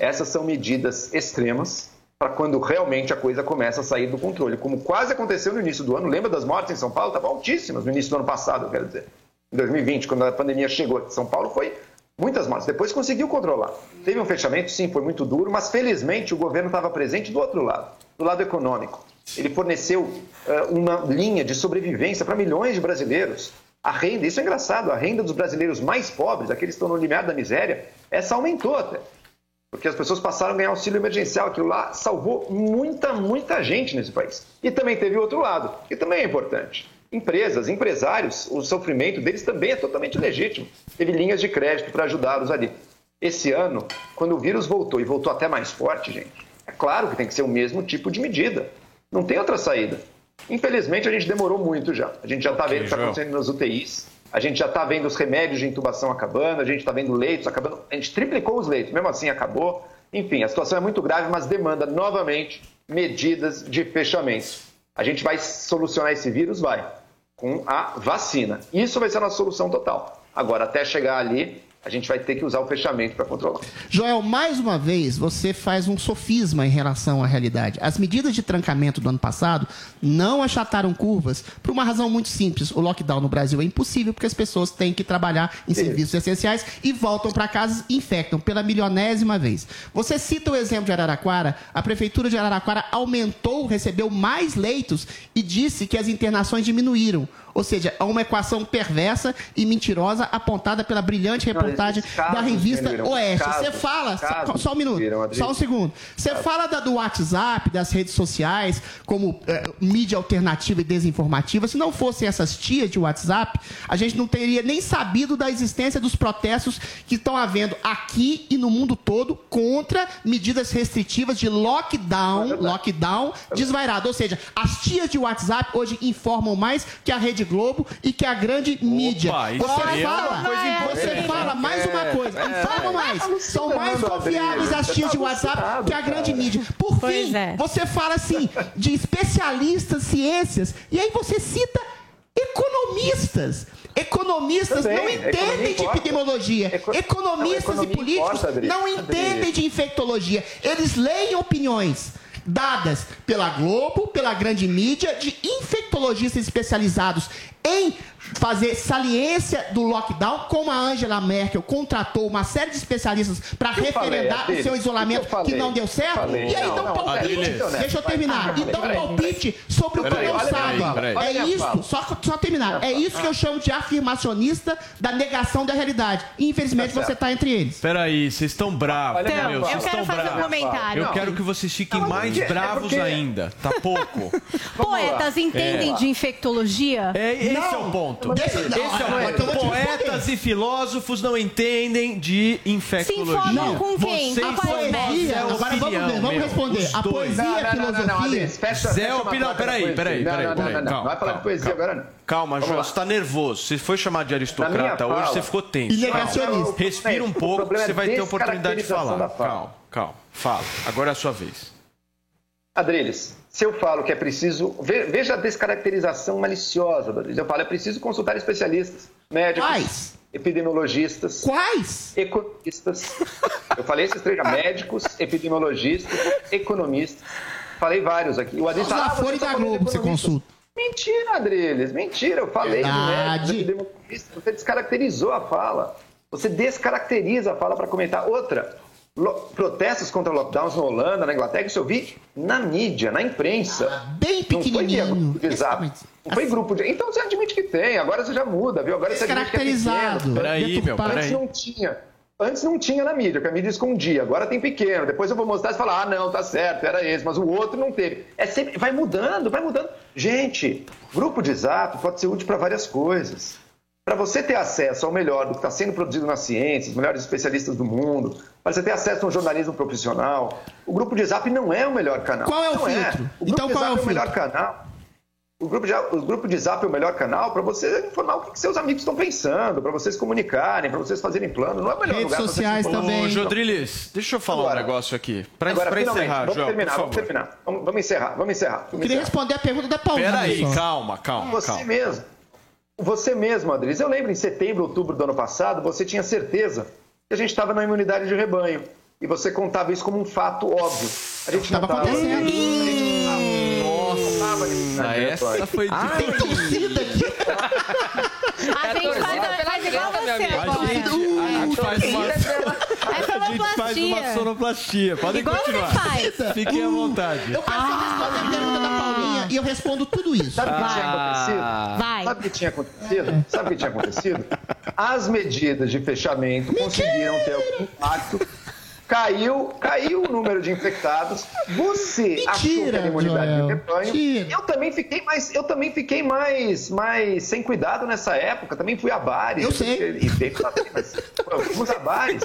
Essas são medidas extremas para quando realmente a coisa começa a sair do controle, como quase aconteceu no início do ano. Lembra das mortes em São Paulo? Estavam altíssimas no início do ano passado, eu quero dizer em 2020, quando a pandemia chegou São Paulo, foi muitas mortes. Depois conseguiu controlar. Teve um fechamento, sim, foi muito duro, mas felizmente o governo estava presente do outro lado, do lado econômico. Ele forneceu uh, uma linha de sobrevivência para milhões de brasileiros. A renda, isso é engraçado, a renda dos brasileiros mais pobres, aqueles que estão no limiar da miséria, essa aumentou até. Porque as pessoas passaram a ganhar auxílio emergencial, aquilo lá salvou muita, muita gente nesse país. E também teve o outro lado, que também é importante empresas, empresários, o sofrimento deles também é totalmente legítimo. Teve linhas de crédito para ajudá-los ali. Esse ano, quando o vírus voltou e voltou até mais forte, gente, é claro que tem que ser o mesmo tipo de medida. Não tem outra saída. Infelizmente, a gente demorou muito já. A gente já está vendo o que está acontecendo nas UTIs, a gente já está vendo os remédios de intubação acabando, a gente está vendo leitos acabando. A gente triplicou os leitos, mesmo assim acabou. Enfim, a situação é muito grave, mas demanda novamente medidas de fechamento. A gente vai solucionar esse vírus? Vai com a vacina. Isso vai ser a nossa solução total. Agora, até chegar ali, a gente vai ter que usar o fechamento para controlar. Joel, mais uma vez, você faz um sofisma em relação à realidade. As medidas de trancamento do ano passado não achataram curvas por uma razão muito simples. O lockdown no Brasil é impossível porque as pessoas têm que trabalhar em Sim. serviços essenciais e voltam para casa e infectam pela milionésima vez. Você cita o exemplo de Araraquara. A prefeitura de Araraquara aumentou, recebeu mais leitos e disse que as internações diminuíram. Ou seja, é uma equação perversa e mentirosa apontada pela brilhante reportagem da revista Oeste. Casos, Você fala, só, só, um minuto, só um segundo. Você fala da, do WhatsApp, das redes sociais, como é, mídia alternativa e desinformativa. Se não fossem essas tias de WhatsApp, a gente não teria nem sabido da existência dos protestos que estão havendo aqui e no mundo todo contra medidas restritivas de lockdown, é lockdown é desvairado. Ou seja, as tias de WhatsApp hoje informam mais que a rede Rede Globo e que a grande Opa, mídia. Você é fala, você fala mais uma é, coisa, é, fala mais. São mais confiáveis as tias de WhatsApp que a grande mídia. Por fim, você fala assim de especialistas, ciências, e aí você cita economistas. Economistas não entendem de epidemiologia. Economistas e políticos não entendem de infectologia. Eles leem opiniões dadas pela Globo, pela grande mídia, de infectologistas especializados em fazer saliência do lockdown, como a Angela Merkel contratou uma série de especialistas para referendar falei, o seu isolamento que, que, não deu certo. Falei, e aí dá um palpite, deixa eu terminar, e dá um palpite sobre o que não sabe. É isso, só, só terminar, é isso que eu chamo de afirmacionista da negação da realidade. E, infelizmente tá você está entre eles. Peraí, vocês estão bravos. Então, meu, eu quero fazer bravos. um comentário. Eu quero que vocês fiquem mais é bravos ainda. Tá pouco. Poetas entendem de infectologia? É, esse é o ponto Esse é o ponto. Poetas e filósofos não entendem de infectologia. Se informam com quem? Vocês a poesia. Agora vamos ver, vamos responder. A poesia e a filosofia. Zé opinião. Peraí, peraí, peraí. Não, não, não, vai falar de poesia agora não. Calma, João, você está nervoso. Você foi chamado de aristocrata hoje, você ficou tenso. E negacionista. Respira um pouco, você é vai ter oportunidade de falar. Calma, calma. Fala. Agora é a sua vez. Adriles, se eu falo que é preciso. Veja a descaracterização maliciosa, Adriles. Eu falo, é preciso consultar especialistas, médicos. Quais? Epidemiologistas. Quais? Economistas. Eu falei esses três: médicos, epidemiologistas, economistas. Falei vários aqui. O fala. Ah, da Globo você consulta. Mentira, Adriles, mentira. Eu falei Verdade. Você descaracterizou a fala. Você descaracteriza a fala para comentar. Outra, protestos contra lockdowns na Holanda, na Inglaterra, isso eu vi na mídia, na imprensa. Ah, bem pequenininho. Não foi grupo de zap. Não foi grupo de... Então você admite que tem, agora você já muda, viu? Agora você admite que é pequeno. Peraí, meu, peraí. Antes não tinha. Antes não tinha na mídia, que a mídia escondia. Agora tem pequeno. Depois eu vou mostrar e falar, ah, não, tá certo, era esse, mas o outro não teve. É sempre, vai mudando, vai mudando. Gente, grupo de zap pode ser útil para várias coisas. Para você ter acesso ao melhor do que está sendo produzido na ciência, os melhores especialistas do mundo, para você ter acesso a um jornalismo profissional, o grupo de Zap não é o melhor canal. Qual é o não filtro? É. O grupo então de qual Zap é o, é o melhor canal. O grupo, de, o grupo de Zap é o melhor canal para você informar o que, que seus amigos estão pensando, para vocês comunicarem, para vocês fazerem plano. Não é o melhor Redes lugar sociais também. Ô, Jodriles, deixa eu falar Agora- um negócio aqui. Para encerrar, vamos João, terminar, vamos terminar. Vamos, vamos encerrar, vamos encerrar. Eu Vamos queria encerrar. responder a pergunta da Paulina. Peraí, calma, calma, Você calma. mesmo. Você mesmo, Adriles. Eu lembro em setembro, outubro do ano passado, você tinha certeza que a gente estava na imunidade de rebanho. E você contava isso como um fato óbvio. A gente não Tava estava. acontecendo. Nossa, essa foi Ah, de... Tem torcida aqui. A gente faz, faz igual você agora. A gente faz uma, É a gente faz uma sonoplastia. Podem Igual você continuar. faz. Fiquem à vontade. Eu quero só responder a pergunta da Paulinha e eu respondo tudo isso. Sabe o que tinha acontecido? Vai. Sabe o que tinha acontecido? Sabe o que tinha acontecido? As medidas de fechamento conseguiram ter algum impacto. Caiu, caiu o número de infectados. Você achou que era imunidade Joel. de rebanho. Mentira. Eu também fiquei mais, eu também fiquei mais, mais sem cuidado nessa época. Também fui a bares. Eu sei. E mim, mas fomos a bares.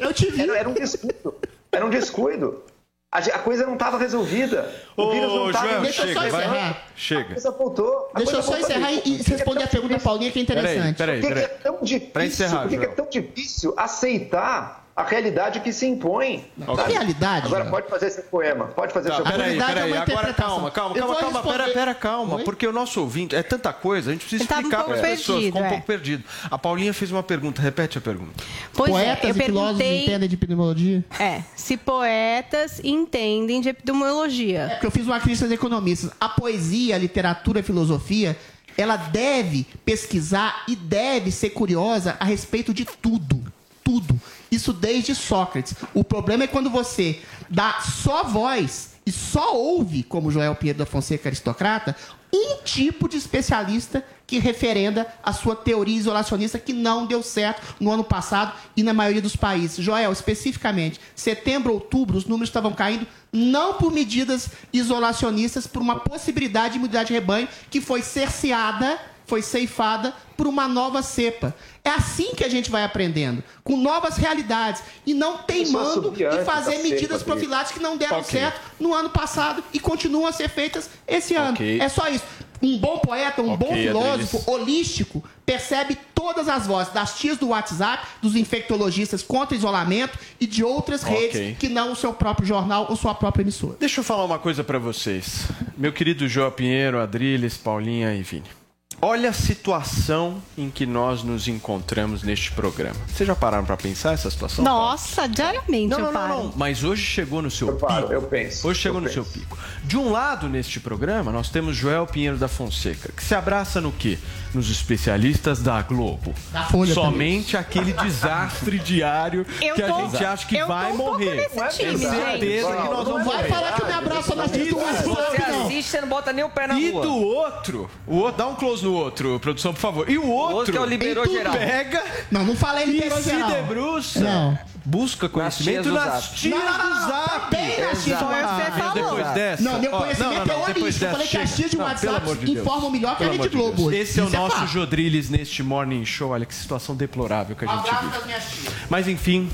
Eu te vi. Era, era um descuido. Era um descuido. A, a coisa não estava resolvida. O vírus não Ô, estava. Joel, Deixa eu só chega, encerrar. A Chega. coisa voltou. A Deixa eu só encerrar e, responder é a pergunta da Paulinha que é Peraí, interessante. peraí, por que que peraí. é tão difícil? Por que que é tão difícil aceitar a realidade que se impõe? A sabe? realidade, Agora Joel. pode fazer seu poema. Pode fazer Tá, seu peraí, poema. realidade é peraí. uma Agora calma, calma, calma, calma. Pera, responder- pera, calma. Oi? Porque o nosso ouvinte é tanta coisa, a gente precisa tava um explicar para as pessoas. Ficou um perdido, pouco perdido. A Paulinha fez uma pergunta. Repete a pergunta. Pois Poetas é, eu e filósofos perguntei entendem de epidemiologia? é, se poetas entendem de É epidemiologia. porque eu fiz uma crítica aos economistas. A poesia, a literatura, a filosofia, ela deve pesquisar e deve ser curiosa a respeito de tudo. Tudo. Isso desde Sócrates. O problema é quando você dá só voz e só ouve, como Joel Pinheiro da Fonseca aristocrata, um tipo de especialista que referenda a sua teoria isolacionista que não deu certo no ano passado e na maioria dos países. Joel, especificamente, setembro, outubro, os números estavam caindo não por medidas isolacionistas, por uma possibilidade de imunidade de rebanho que foi cerceada, foi ceifada por uma nova cepa. É assim que a gente vai aprendendo, com novas realidades e não teimando subir antes e fazer da medidas cepa, profiláticas que não deram Ok. certo no ano passado e continuam a ser feitas esse ano. Ok. É só isso. Um bom poeta, um Ok, bom filósofo Adriles. holístico percebe todas as vozes das tias do WhatsApp, dos infectologistas contra isolamento e de outras redes que não o seu próprio jornal ou sua própria emissora. Deixa eu falar uma coisa para vocês. Meu querido João Pinheiro, Adriles, Paulinha e Vini. Olha a situação em que nós nos encontramos neste programa. Vocês já pararam para pensar essa situação? Nossa, diariamente Não, eu não, não, paro. não. Mas hoje chegou no seu Eu paro, pico. eu penso. Hoje chegou no penso. seu pico. De um lado, neste programa, nós temos Joel Pinheiro da Fonseca, que se abraça no quê? Nos especialistas da Globo. Da Folha Somente aquele desastre diário Eu que a tô- gente acha que eu tô vai um pouco morrer. nesse time, Tenho certeza gente. que nós Não vamos vai morrer. falar que eu me abraço na E do Você não. assiste, você não bota nem o pé na E rua. do outro, o outro, dá um close no outro, produção, por favor. E o outro, outro que é o liberou geral. pega Não, não falei e liberou se geral. debruça. Não. Busca conhecimento do nas tias Não, não, não, do não, Zap. bem nas tias do o WhatsApp. falou. Depois dessa. Não, meu conhecimento não, não, é holístico. Eu falei que as tias de WhatsApp informam melhor que a Rede Globo. Esse é o é nosso. Jodriles neste Morning Show. Olha que situação deplorável que a gente Abraço vive. das minhas tias. Mas enfim.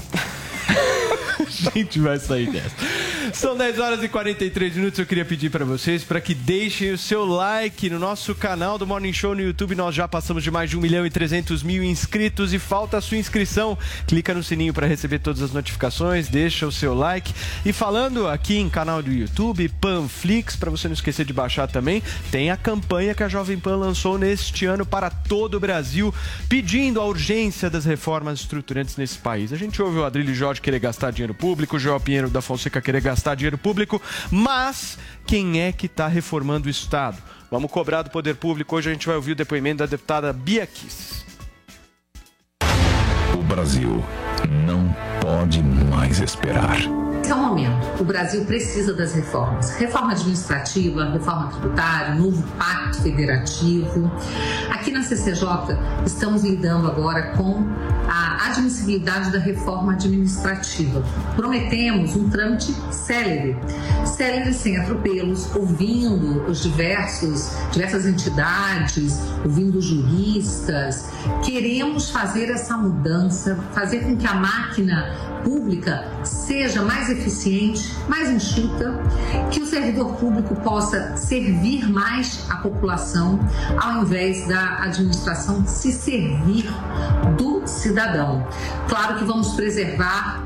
A gente vai sair dessa. São 10 horas e 43 minutos. Eu queria pedir para vocês para que deixem o seu like no nosso canal do Morning Show no YouTube. Nós já passamos de mais de 1 milhão e 300 mil inscritos e falta a sua inscrição. Clica no sininho para receber todas as notificações, deixa o seu like. E falando aqui em canal do YouTube, Panflix, para você não esquecer de baixar também, tem a campanha que a Jovem Pan lançou neste ano para todo o Brasil, pedindo a urgência das reformas estruturantes nesse país. A gente ouve o Adrilho Jorge querer gastar dinheiro público, o João Pinheiro da Fonseca querer gastar dinheiro público, mas quem é que está reformando o Estado? Vamos cobrar do poder público. Hoje a gente vai ouvir o depoimento da deputada Bia Kiss. O Brasil não pode mais esperar. É o momento. O Brasil precisa das reformas. Reforma administrativa, reforma tributária, novo pacto federativo. Aqui na CCJ, estamos lidando agora com a admissibilidade da reforma administrativa. Prometemos um trâmite célere, célere sem atropelos, ouvindo os diversos, diversas entidades, ouvindo juristas. Queremos fazer essa mudança, fazer com que a máquina pública seja mais eficiente, mais enxuta, que o servidor público possa servir mais a população, ao invés da administração se servir do cidadão. Claro que vamos preservar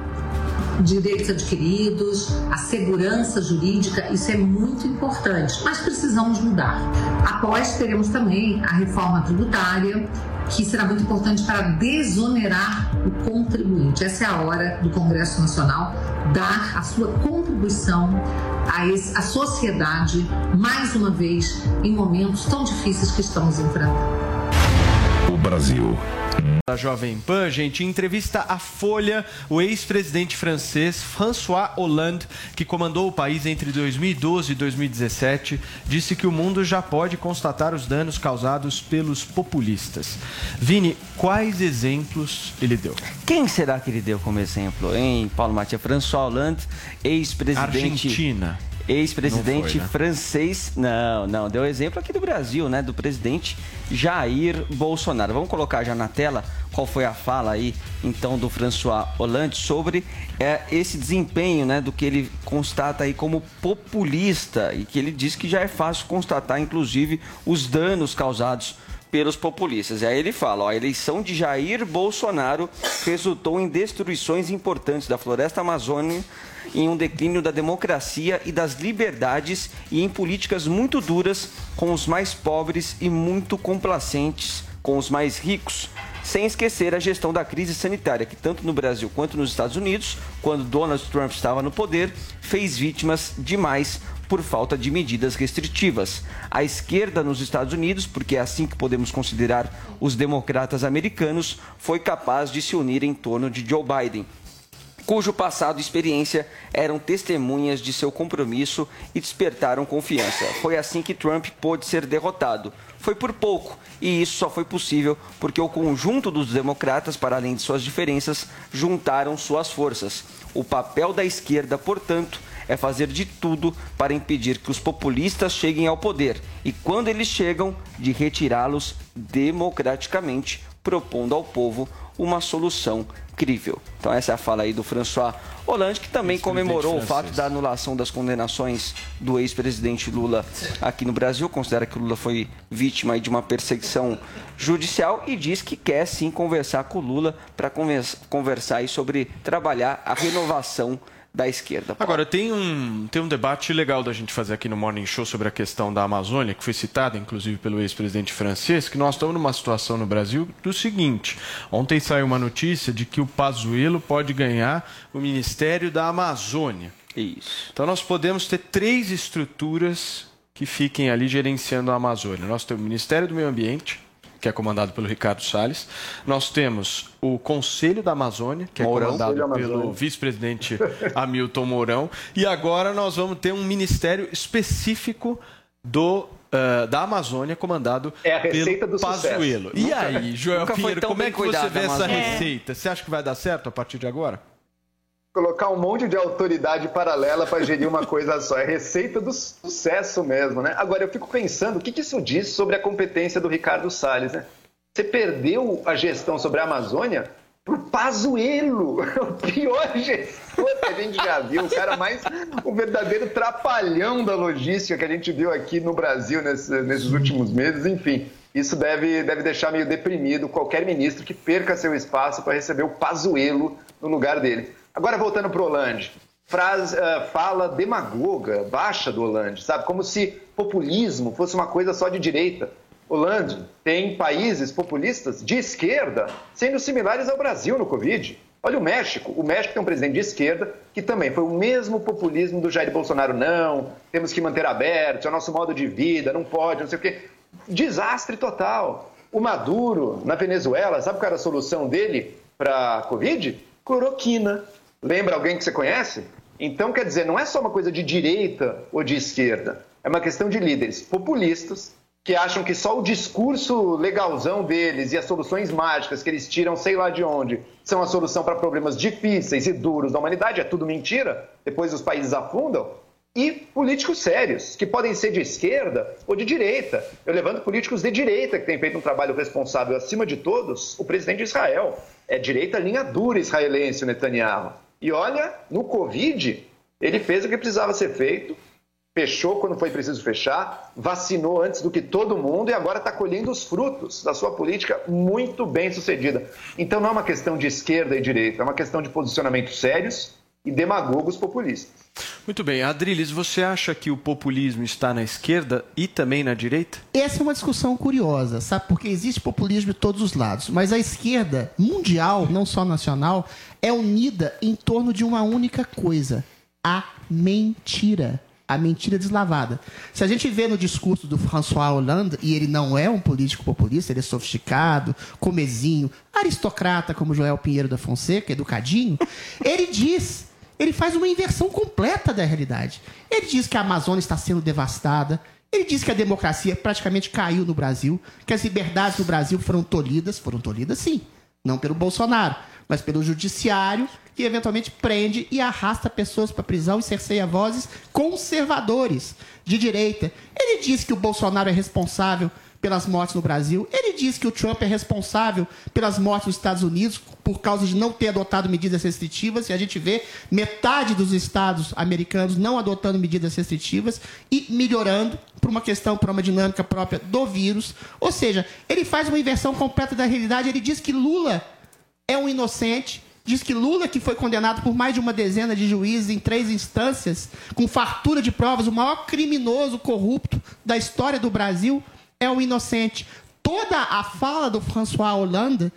direitos adquiridos, a segurança jurídica, isso é muito importante, mas precisamos mudar. Após teremos também a reforma tributária, que será muito importante para desonerar o contribuinte. Essa é a hora do Congresso Nacional dar a sua contribuição à sociedade, mais uma vez, em momentos tão difíceis que estamos enfrentando. O Brasil da Jovem Pan, gente, em entrevista à Folha, o ex-presidente francês François Hollande, que comandou o país entre 2012 e 2017, disse que o mundo já pode constatar os danos causados pelos populistas. Vini, quais exemplos ele deu? Quem será que ele deu como exemplo, hein, Paulo Matias? François Hollande, ex-presidente... Argentina ex-presidente né? francês. Não, não, deu exemplo aqui do Brasil, né? Do presidente Jair Bolsonaro. Vamos colocar já na tela qual foi a fala aí, então, do François Hollande sobre é, esse desempenho, né? Do que ele constata aí como populista e que ele diz que já é fácil constatar, inclusive, os danos causados pelos populistas. E aí ele fala, ó, a eleição de Jair Bolsonaro resultou em destruições importantes da floresta amazônica em um declínio da democracia e das liberdades e em políticas muito duras com os mais pobres e muito complacentes com os mais ricos. Sem esquecer a gestão da crise sanitária, que tanto no Brasil quanto nos Estados Unidos, quando Donald Trump estava no poder, fez vítimas demais por falta de medidas restritivas. A esquerda nos Estados Unidos, porque é assim que podemos considerar os democratas americanos, foi capaz de se unir em torno de Joe Biden, cujo passado e experiência eram testemunhas de seu compromisso e despertaram confiança. Foi assim que Trump pôde ser derrotado. Foi por pouco, e isso só foi possível porque o conjunto dos democratas, para além de suas diferenças, juntaram suas forças. O papel da esquerda, portanto, é fazer de tudo para impedir que os populistas cheguem ao poder e, quando eles chegam, de retirá-los democraticamente, propondo ao povo uma solução crível. Então essa é a fala aí do François Hollande, que também comemorou francês. o fato da anulação das condenações do ex-presidente Lula aqui no Brasil, considera que o Lula foi vítima de uma perseguição judicial e diz que quer sim conversar com o Lula para conversar sobre trabalhar a renovação da esquerda. Paulo. Agora, tem um, tem um debate legal da gente fazer aqui no Morning Show sobre a questão da Amazônia, que foi citada, inclusive, pelo ex-presidente francês, que nós estamos numa situação no Brasil do seguinte. Ontem saiu uma notícia de que o Pazuello pode ganhar o Ministério da Amazônia. Isso. Então, nós podemos ter três estruturas que fiquem ali gerenciando a Amazônia. Nós temos o Ministério do Meio Ambiente, que é comandado pelo Ricardo Salles. Nós temos o Conselho da Amazônia, que é Mourão, comandado pelo vice-presidente Hamilton Mourão. E agora nós vamos ter um ministério específico do Uh, da Amazônia, comandado é a receita pelo do Pazuello. E nunca, aí, Joel Pinheiro, como é que você vê essa receita? Você acha que vai dar certo a partir de agora? Colocar um monte de autoridade paralela para gerir uma coisa só. É receita do sucesso mesmo, né? Agora, eu fico pensando, o que, isso diz sobre a competência do Ricardo Salles, né? Você perdeu a gestão sobre a Amazônia por Pazuello, o pior gestor que a gente já viu, o cara mais, um verdadeiro trapalhão da logística que a gente viu aqui no Brasil nesse, nesses últimos meses, enfim. Isso deve, deve deixar meio deprimido qualquer ministro que perca seu espaço para receber o Pazuello no lugar dele. Agora, voltando para o Hollande. Frase, uh, fala demagoga, baixa do Hollande, sabe? Como se populismo fosse uma coisa só de direita. Hollande tem países populistas de esquerda sendo similares ao Brasil no Covid. Olha o México. O México tem um presidente de esquerda que também foi o mesmo populismo do Jair Bolsonaro. Não, temos que manter aberto, é o nosso modo de vida, não pode, não sei o quê. Desastre total. O Maduro, na Venezuela, sabe qual era a solução dele para a Covid? Cloroquina. Lembra alguém que você conhece? Então, quer dizer, não é só uma coisa de direita ou de esquerda, é uma questão de líderes populistas que acham que só o discurso legalzão deles e as soluções mágicas que eles tiram, sei lá de onde, são a solução para problemas difíceis e duros da humanidade, é tudo mentira, depois os países afundam. E políticos sérios, que podem ser de esquerda ou de direita. Eu levanto políticos de direita que têm feito um trabalho responsável acima de todos, o presidente de Israel. É direita linha dura israelense, o Netanyahu. E olha, no Covid, ele fez o que precisava ser feito, fechou quando foi preciso fechar, vacinou antes do que todo mundo e agora está colhendo os frutos da sua política muito bem sucedida. Então não é uma questão de esquerda e direita, é uma questão de posicionamentos sérios e demagogos populistas. Muito bem. Adriles, você acha que o populismo está na esquerda e também na direita? Essa é uma discussão curiosa, sabe? Porque existe populismo de todos os lados. Mas a esquerda mundial, não só nacional, é unida em torno de uma única coisa: a mentira. A mentira deslavada. Se a gente vê no discurso do François Hollande, e ele não é um político populista, ele é sofisticado, comezinho, aristocrata como Joel Pinheiro da Fonseca, educadinho, ele diz ele faz uma inversão completa da realidade. Ele diz que a Amazônia está sendo devastada. Ele diz que a democracia praticamente caiu no Brasil, que as liberdades no Brasil foram tolhidas. Foram tolhidas, sim. Não pelo Bolsonaro, mas pelo judiciário, que eventualmente prende e arrasta pessoas para prisão e cerceia vozes conservadores de direita. Ele diz que o Bolsonaro é responsável pelas mortes no Brasil. Ele diz que o Trump é responsável pelas mortes nos Estados Unidos por causa de não ter adotado medidas restritivas. E a gente vê metade dos estados americanos não adotando medidas restritivas e melhorando por uma questão, por uma dinâmica própria do vírus. Ou seja, ele faz uma inversão completa da realidade. Ele diz que Lula é um inocente. Diz que Lula, que foi condenado por mais de uma dezena de juízes em três instâncias, com fartura de provas, o maior criminoso corrupto da história do Brasil, é um inocente. Toda a fala do François Hollande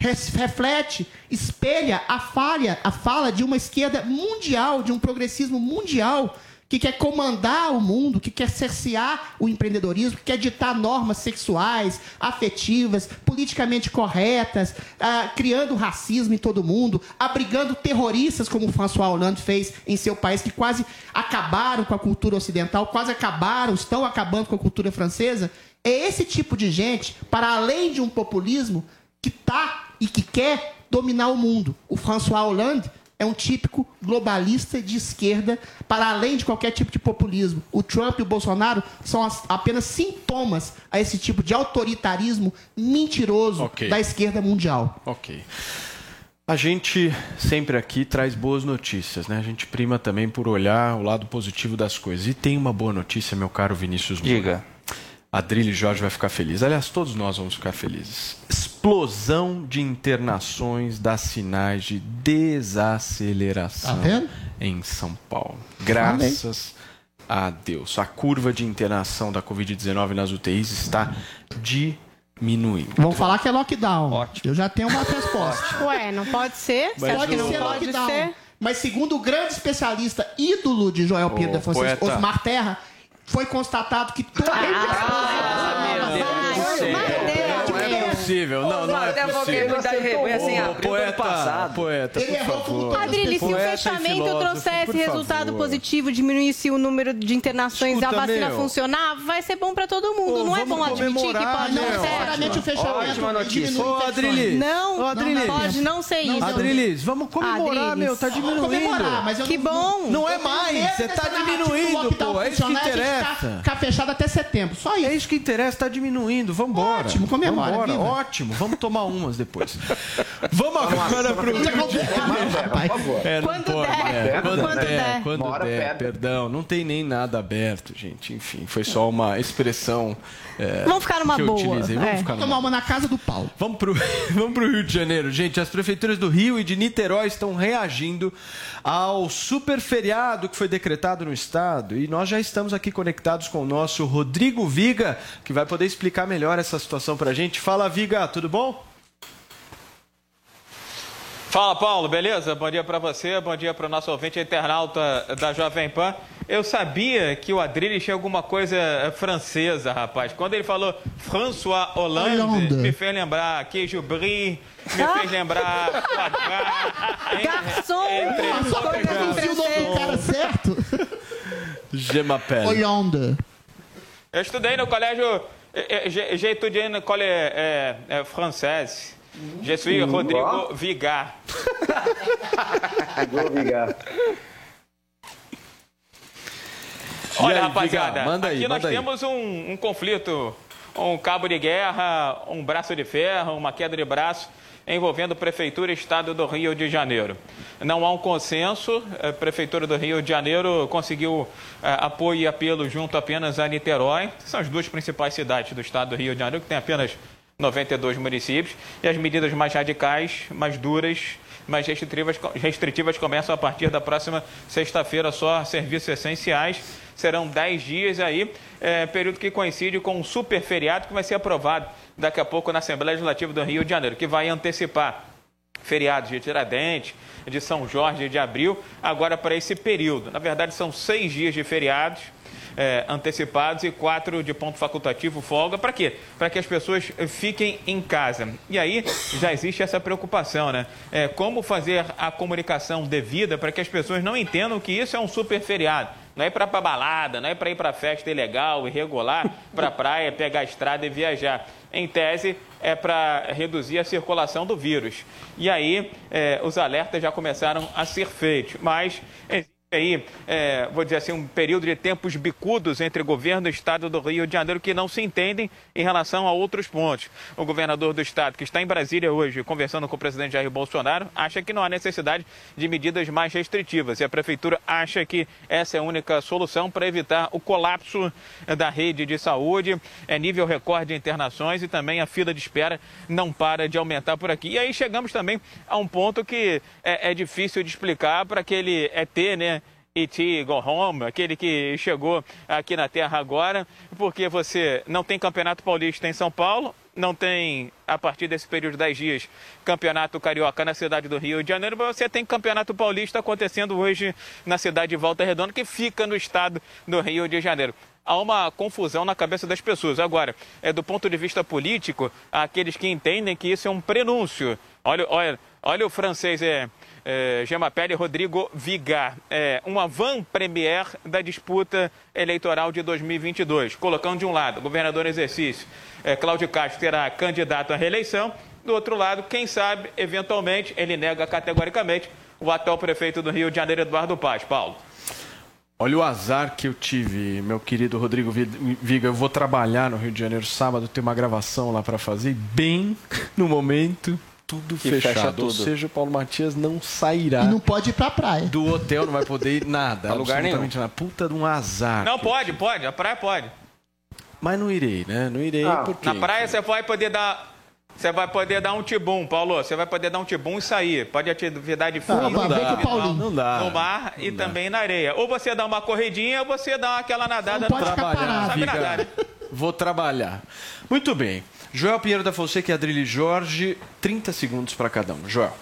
reflete, espelha a falha, a fala de uma esquerda mundial, de um progressismo mundial que quer comandar o mundo, que quer cercear o empreendedorismo, que quer ditar normas sexuais, afetivas, politicamente corretas, uh, criando racismo em todo mundo, abrigando terroristas, como o François Hollande fez em seu país, que quase acabaram com a cultura ocidental, quase acabaram, estão acabando com a cultura francesa. É esse tipo de gente, para além de um populismo, que está e que quer dominar o mundo. O François Hollande é um típico globalista de esquerda, para além de qualquer tipo de populismo. O Trump e o Bolsonaro são apenas sintomas a esse tipo de autoritarismo mentiroso okay. da esquerda mundial. Ok. A gente sempre aqui traz boas notícias, né? A gente prima também por olhar o lado positivo das coisas. E tem uma boa notícia, meu caro Vinícius Moura. Diga. Adrilho Jorge vai ficar feliz. Aliás, todos nós vamos ficar felizes. Explosão de internações dá sinais de desaceleração tá em São Paulo. Graças a Deus. A curva de internação da Covid-19 nas UTIs está diminuindo. Vão falar que é lockdown. Ótimo. Eu já tenho uma resposta. Ué, não pode ser? Mas Será que não pode lockdown. ser? Mas segundo o grande especialista, ídolo de Joel Pedro da Fonseca, Osmar Terra, foi constatado que toda ah, meu Deus. É possível, não, não é possível. Assim, oh, poeta, passado. poeta, por favor. Adrilho, se o fechamento trouxesse resultado positivo, diminuísse o número de internações e a vacina funcionar, vai ser bom para todo mundo. Não é bom admitir que pode não ser necessariamente o fechamento. Ótima notícia. Ô, Adrilis. Não, não, pode não ser isso. Adrilis, vamos comemorar, meu, tá diminuindo. Que bom. Não é mais, você tá diminuindo, pô, é isso que interessa. Ficar fechado até setembro, só isso. É isso que interessa, tá diminuindo, vambora. Ótimo, comemora. Ótimo, vamos tomar umas depois. Vamos agora para o. É, quando der. Quando der. Quando der. Perdão, não tem nem nada aberto, gente. Enfim, foi só uma expressão. É, Vamos ficar numa boa. Utilizei. Vamos é. ficar numa... tomar uma na casa do Paulo. Vamos para o Vamos pro Rio de Janeiro, gente. As prefeituras do Rio e de Niterói estão reagindo ao super feriado que foi decretado no estado. E nós já estamos aqui conectados com o nosso Rodrigo Viga, que vai poder explicar melhor essa situação para a gente. Fala, Viga, tudo bom? Fala, Paulo, beleza? Bom dia para você, bom dia para o nosso ouvinte internauta da Jovem Pan. Eu sabia que o Adrilles tinha alguma coisa francesa, rapaz. Quando ele falou François Hollande, Hollande. me fez lembrar queijo brie, me fez lembrar Garçom! Se o nome do cara certo, Je m'appelle. Hollande. Eu estudei no colégio, eh, eh, j'ai étudié no eh, eh, français. Je suis Hum, Rodrigo ó. Vigar. Vou ligar. Olha, aí, rapaziada, Vigar, manda aí, aqui nós manda aí. temos um, um conflito, um cabo de guerra, um braço de ferro, uma queda de braço envolvendo Prefeitura e Estado do Rio de Janeiro. Não há um consenso, a Prefeitura do Rio de Janeiro conseguiu eh, apoio e apelo junto apenas a Niterói, que são as duas principais cidades do Estado do Rio de Janeiro, que tem apenas 92 municípios, e as medidas mais radicais, mais duras, mais restritivas, restritivas começam a partir da próxima sexta-feira, só serviços essenciais. Serão 10 dias aí, é, período que coincide com um super feriado que vai ser aprovado daqui a pouco na Assembleia Legislativa do Rio de Janeiro, que vai antecipar feriados de Tiradentes, de São Jorge de Abril, agora para esse período. Na verdade, são seis dias de feriados eh, antecipados e quatro de ponto facultativo folga. Para quê? Para que as pessoas fiquem em casa. E aí já existe essa preocupação, né? Eh, como fazer a comunicação devida para que as pessoas não entendam que isso é um super feriado. Não é para ir para balada, não é para ir para festa ilegal, irregular, para praia, pegar a estrada e viajar. Em tese, é para reduzir a circulação do vírus. E aí, eh, os alertas já começaram a ser feitos. Mas aí, eh, vou dizer assim, um período de tempos bicudos entre governo e Estado do Rio de Janeiro que não se entendem em relação a outros pontos. O governador do Estado, que está em Brasília hoje, conversando com o presidente Jair Bolsonaro, acha que não há necessidade de medidas mais restritivas. E a Prefeitura acha que essa é a única solução para evitar o colapso da rede de saúde, é nível recorde de internações e também a fila de espera não para de aumentar por aqui. E aí chegamos também a um ponto que é, é difícil de explicar para aquele ET, né? E.T. Go Home, aquele que chegou aqui na Terra agora, porque você não tem Campeonato Paulista em São Paulo, não tem, a partir desse período de 10 dias, Campeonato Carioca na cidade do Rio de Janeiro, mas você tem Campeonato Paulista acontecendo hoje na cidade de Volta Redonda, que fica no estado do Rio de Janeiro há uma confusão na cabeça das pessoas. Agora, é do ponto de vista político, há aqueles que entendem que isso é um prenúncio. Olha, olha, olha o francês, é, é Gemapelle Rodrigo Vigar, é uma van premier da disputa eleitoral de 2022. Colocando de um lado, governador em exercício, é, Cláudio Castro será candidato à reeleição. Do outro lado, quem sabe, eventualmente, ele nega categoricamente o atual prefeito do Rio de Janeiro, Eduardo Paz. Paulo. Olha o azar que eu tive, meu querido Rodrigo Viga. Eu vou trabalhar no Rio de Janeiro sábado, tem uma gravação lá para fazer. Bem no momento, tudo Que fecha fechado. Ou tudo. seja, o Paulo Matias não sairá E não pode ir pra praia. do hotel, não vai poder ir nada. Pra lugar absolutamente nada. Puta de um azar. Não, pode, pode, a praia pode. Mas não irei, né? Não irei porque... Na praia você vai poder dar. Você vai poder dar um tibum, Paulo. Você vai poder dar um tibum e sair. Pode atividade física. Não, não dá. Não dá. No mar e também na areia. Ou você dá uma corridinha ou você dá aquela nadada no trabalhar, Sabe nadar, né? Vou trabalhar. Muito bem. Joel Pinheiro da Fonseca e Adrilho Jorge, 30 segundos para cada um. Joel.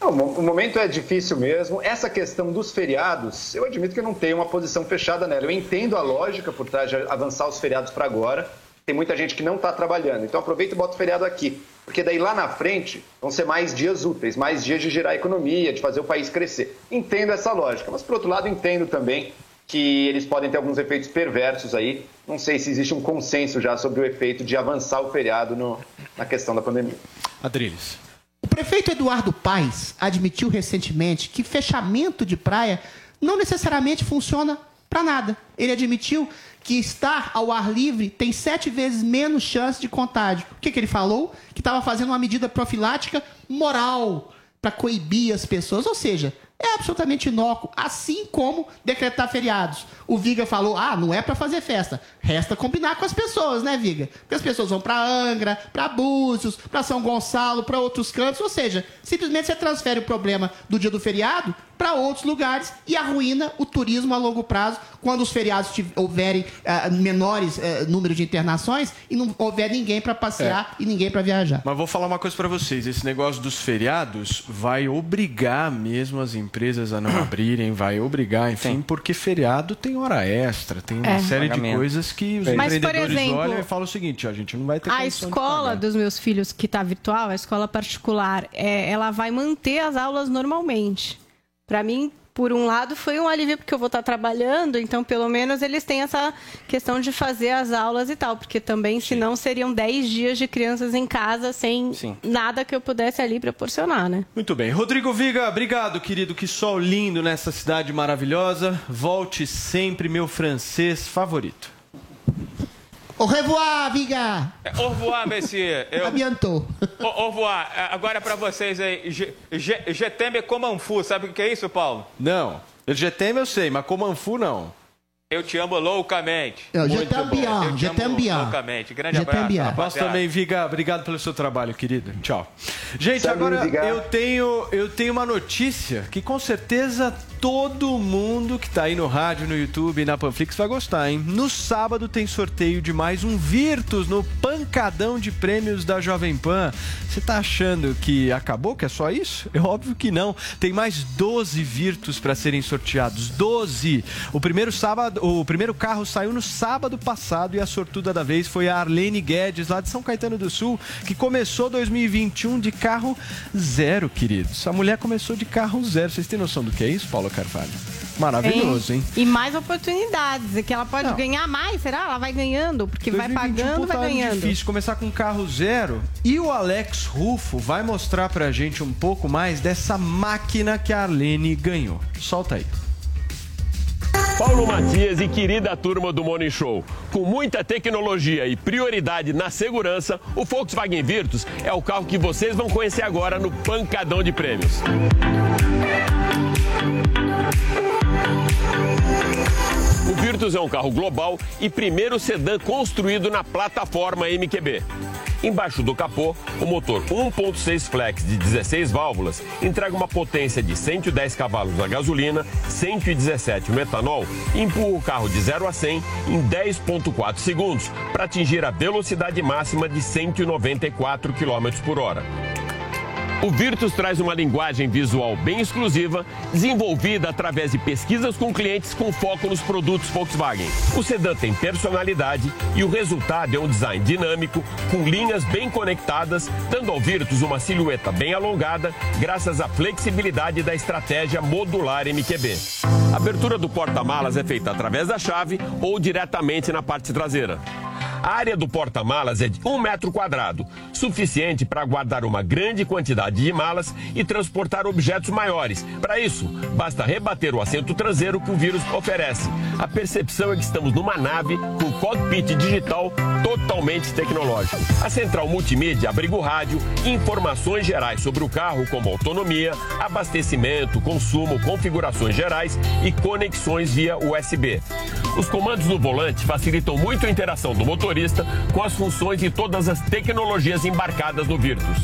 O momento é difícil mesmo. Essa questão dos feriados, eu admito que eu não tenho uma posição fechada nela. Eu entendo a lógica por trás de avançar os feriados para agora. Tem muita gente que não está trabalhando. Então aproveita e bota o feriado aqui. Porque daí lá na frente vão ser mais dias úteis, mais dias de girar a economia, de fazer o país crescer. Entendo essa lógica. Mas por outro lado, entendo também que eles podem ter alguns efeitos perversos aí. Não sei se existe um consenso já sobre o efeito de avançar o feriado no- na questão da pandemia. Adriles. O prefeito Eduardo Paes admitiu recentemente que fechamento de praia não necessariamente funciona para nada. Ele admitiu que estar ao ar livre tem sete vezes menos chance de contágio. O que, que ele falou? Que estava fazendo uma medida profilática moral para coibir as pessoas. Ou seja, é absolutamente inócuo, assim como decretar feriados. O Viga falou: ah, não é para fazer festa. Resta combinar com as pessoas, né, Viga? Porque as pessoas vão para Angra, para Búzios, para São Gonçalo, para outros cantos. Ou seja, simplesmente você transfere o problema do dia do feriado para outros lugares e arruína o turismo a longo prazo quando os feriados houverem uh, menores uh, números de internações e não houver ninguém para passear é. e ninguém para viajar. Mas vou falar uma coisa para vocês: esse negócio dos feriados vai obrigar mesmo as empresas a não abrirem, vai obrigar, enfim, Sim. porque feriado tem hora extra, tem uma é. série Pagamento. de coisas que os Mas, empreendedores exemplo, olham e falam o seguinte: a gente não vai ter A escola dos meus filhos que está virtual, a escola particular, é, ela vai manter as aulas normalmente. Para mim, por um lado, foi um alívio porque eu vou estar trabalhando, então pelo menos eles têm essa questão de fazer as aulas e tal, porque também, Sim. senão, seriam 10 dias de crianças em casa sem Sim. nada que eu pudesse ali proporcionar, né? Muito bem. Rodrigo Viga, obrigado, querido. Que sol lindo nessa cidade maravilhosa. Volte sempre, meu francês favorito. Au revoir, Viga. Au revoir, monsieur. Eu... A bientôt. Au, revoir. É, agora para vocês aí. Un fou. Sabe o que é isso, Paulo? Não. T'aime eu sei, mas fou não. Eu te amo loucamente. Eu, je t'aime bien, je t'aime bien. Loucamente. Grande abraço. Nós também, Viga, obrigado pelo seu trabalho, querido. Tchau. Gente, Sabe, agora eu tenho, eu tenho uma notícia que com certeza todo mundo que está aí no rádio, no YouTube e na Panflix vai gostar, hein? No sábado tem sorteio de mais um Virtus no pancadão de prêmios da Jovem Pan. Você está achando que acabou, que é só isso? É óbvio que não. Tem mais 12 Virtus para serem sorteados. 12! O primeiro sábado, o primeiro carro saiu no sábado passado e a sortuda da vez foi a Arlene Guedes, lá de São Caetano do Sul, que começou 2021 de carro zero, queridos. A mulher começou de carro zero. Vocês têm noção do que é isso, Paulo? Paula Carvalho. Maravilhoso, hein? E mais oportunidades, que ela pode Não. ganhar mais, será? Ela vai ganhando, porque vai pagando, vai ganhando. difícil começar com carro zero. E o Alex Rufo vai mostrar pra gente um pouco mais dessa máquina que a Arlene ganhou. Solta aí. Paulo Matias e querida turma do Morning Show. Com muita tecnologia e prioridade na segurança, o Volkswagen Virtus é o carro que vocês vão conhecer agora no Pancadão de Prêmios. O É um carro global e primeiro sedã construído na plataforma MQB. Embaixo do capô, o motor 1.6 flex de 16 válvulas entrega uma potência de 110 cavalos na gasolina, 117 no etanol e empurra o carro de 0 a 100 em 10.4 segundos para atingir a velocidade máxima de 194 km por hora. O Virtus traz uma linguagem visual bem exclusiva, desenvolvida através de pesquisas com clientes com foco nos produtos Volkswagen. O sedã tem personalidade e o resultado é um design dinâmico, com linhas bem conectadas, dando ao Virtus uma silhueta bem alongada, graças à flexibilidade da estratégia modular MQB. A abertura do porta-malas é feita através da chave ou diretamente na parte traseira. A área do porta-malas é de um metro quadrado, suficiente para guardar uma grande quantidade de malas e transportar objetos maiores. Para isso, basta rebater o assento traseiro que o vírus oferece. A percepção é que estamos numa nave com cockpit digital totalmente tecnológico. A central multimídia abriga o rádio informações gerais sobre o carro, como autonomia, abastecimento, consumo, configurações gerais e conexões via USB. Os comandos no volante facilitam muito a interação do motor motorista com as funções e todas as tecnologias embarcadas no Virtus.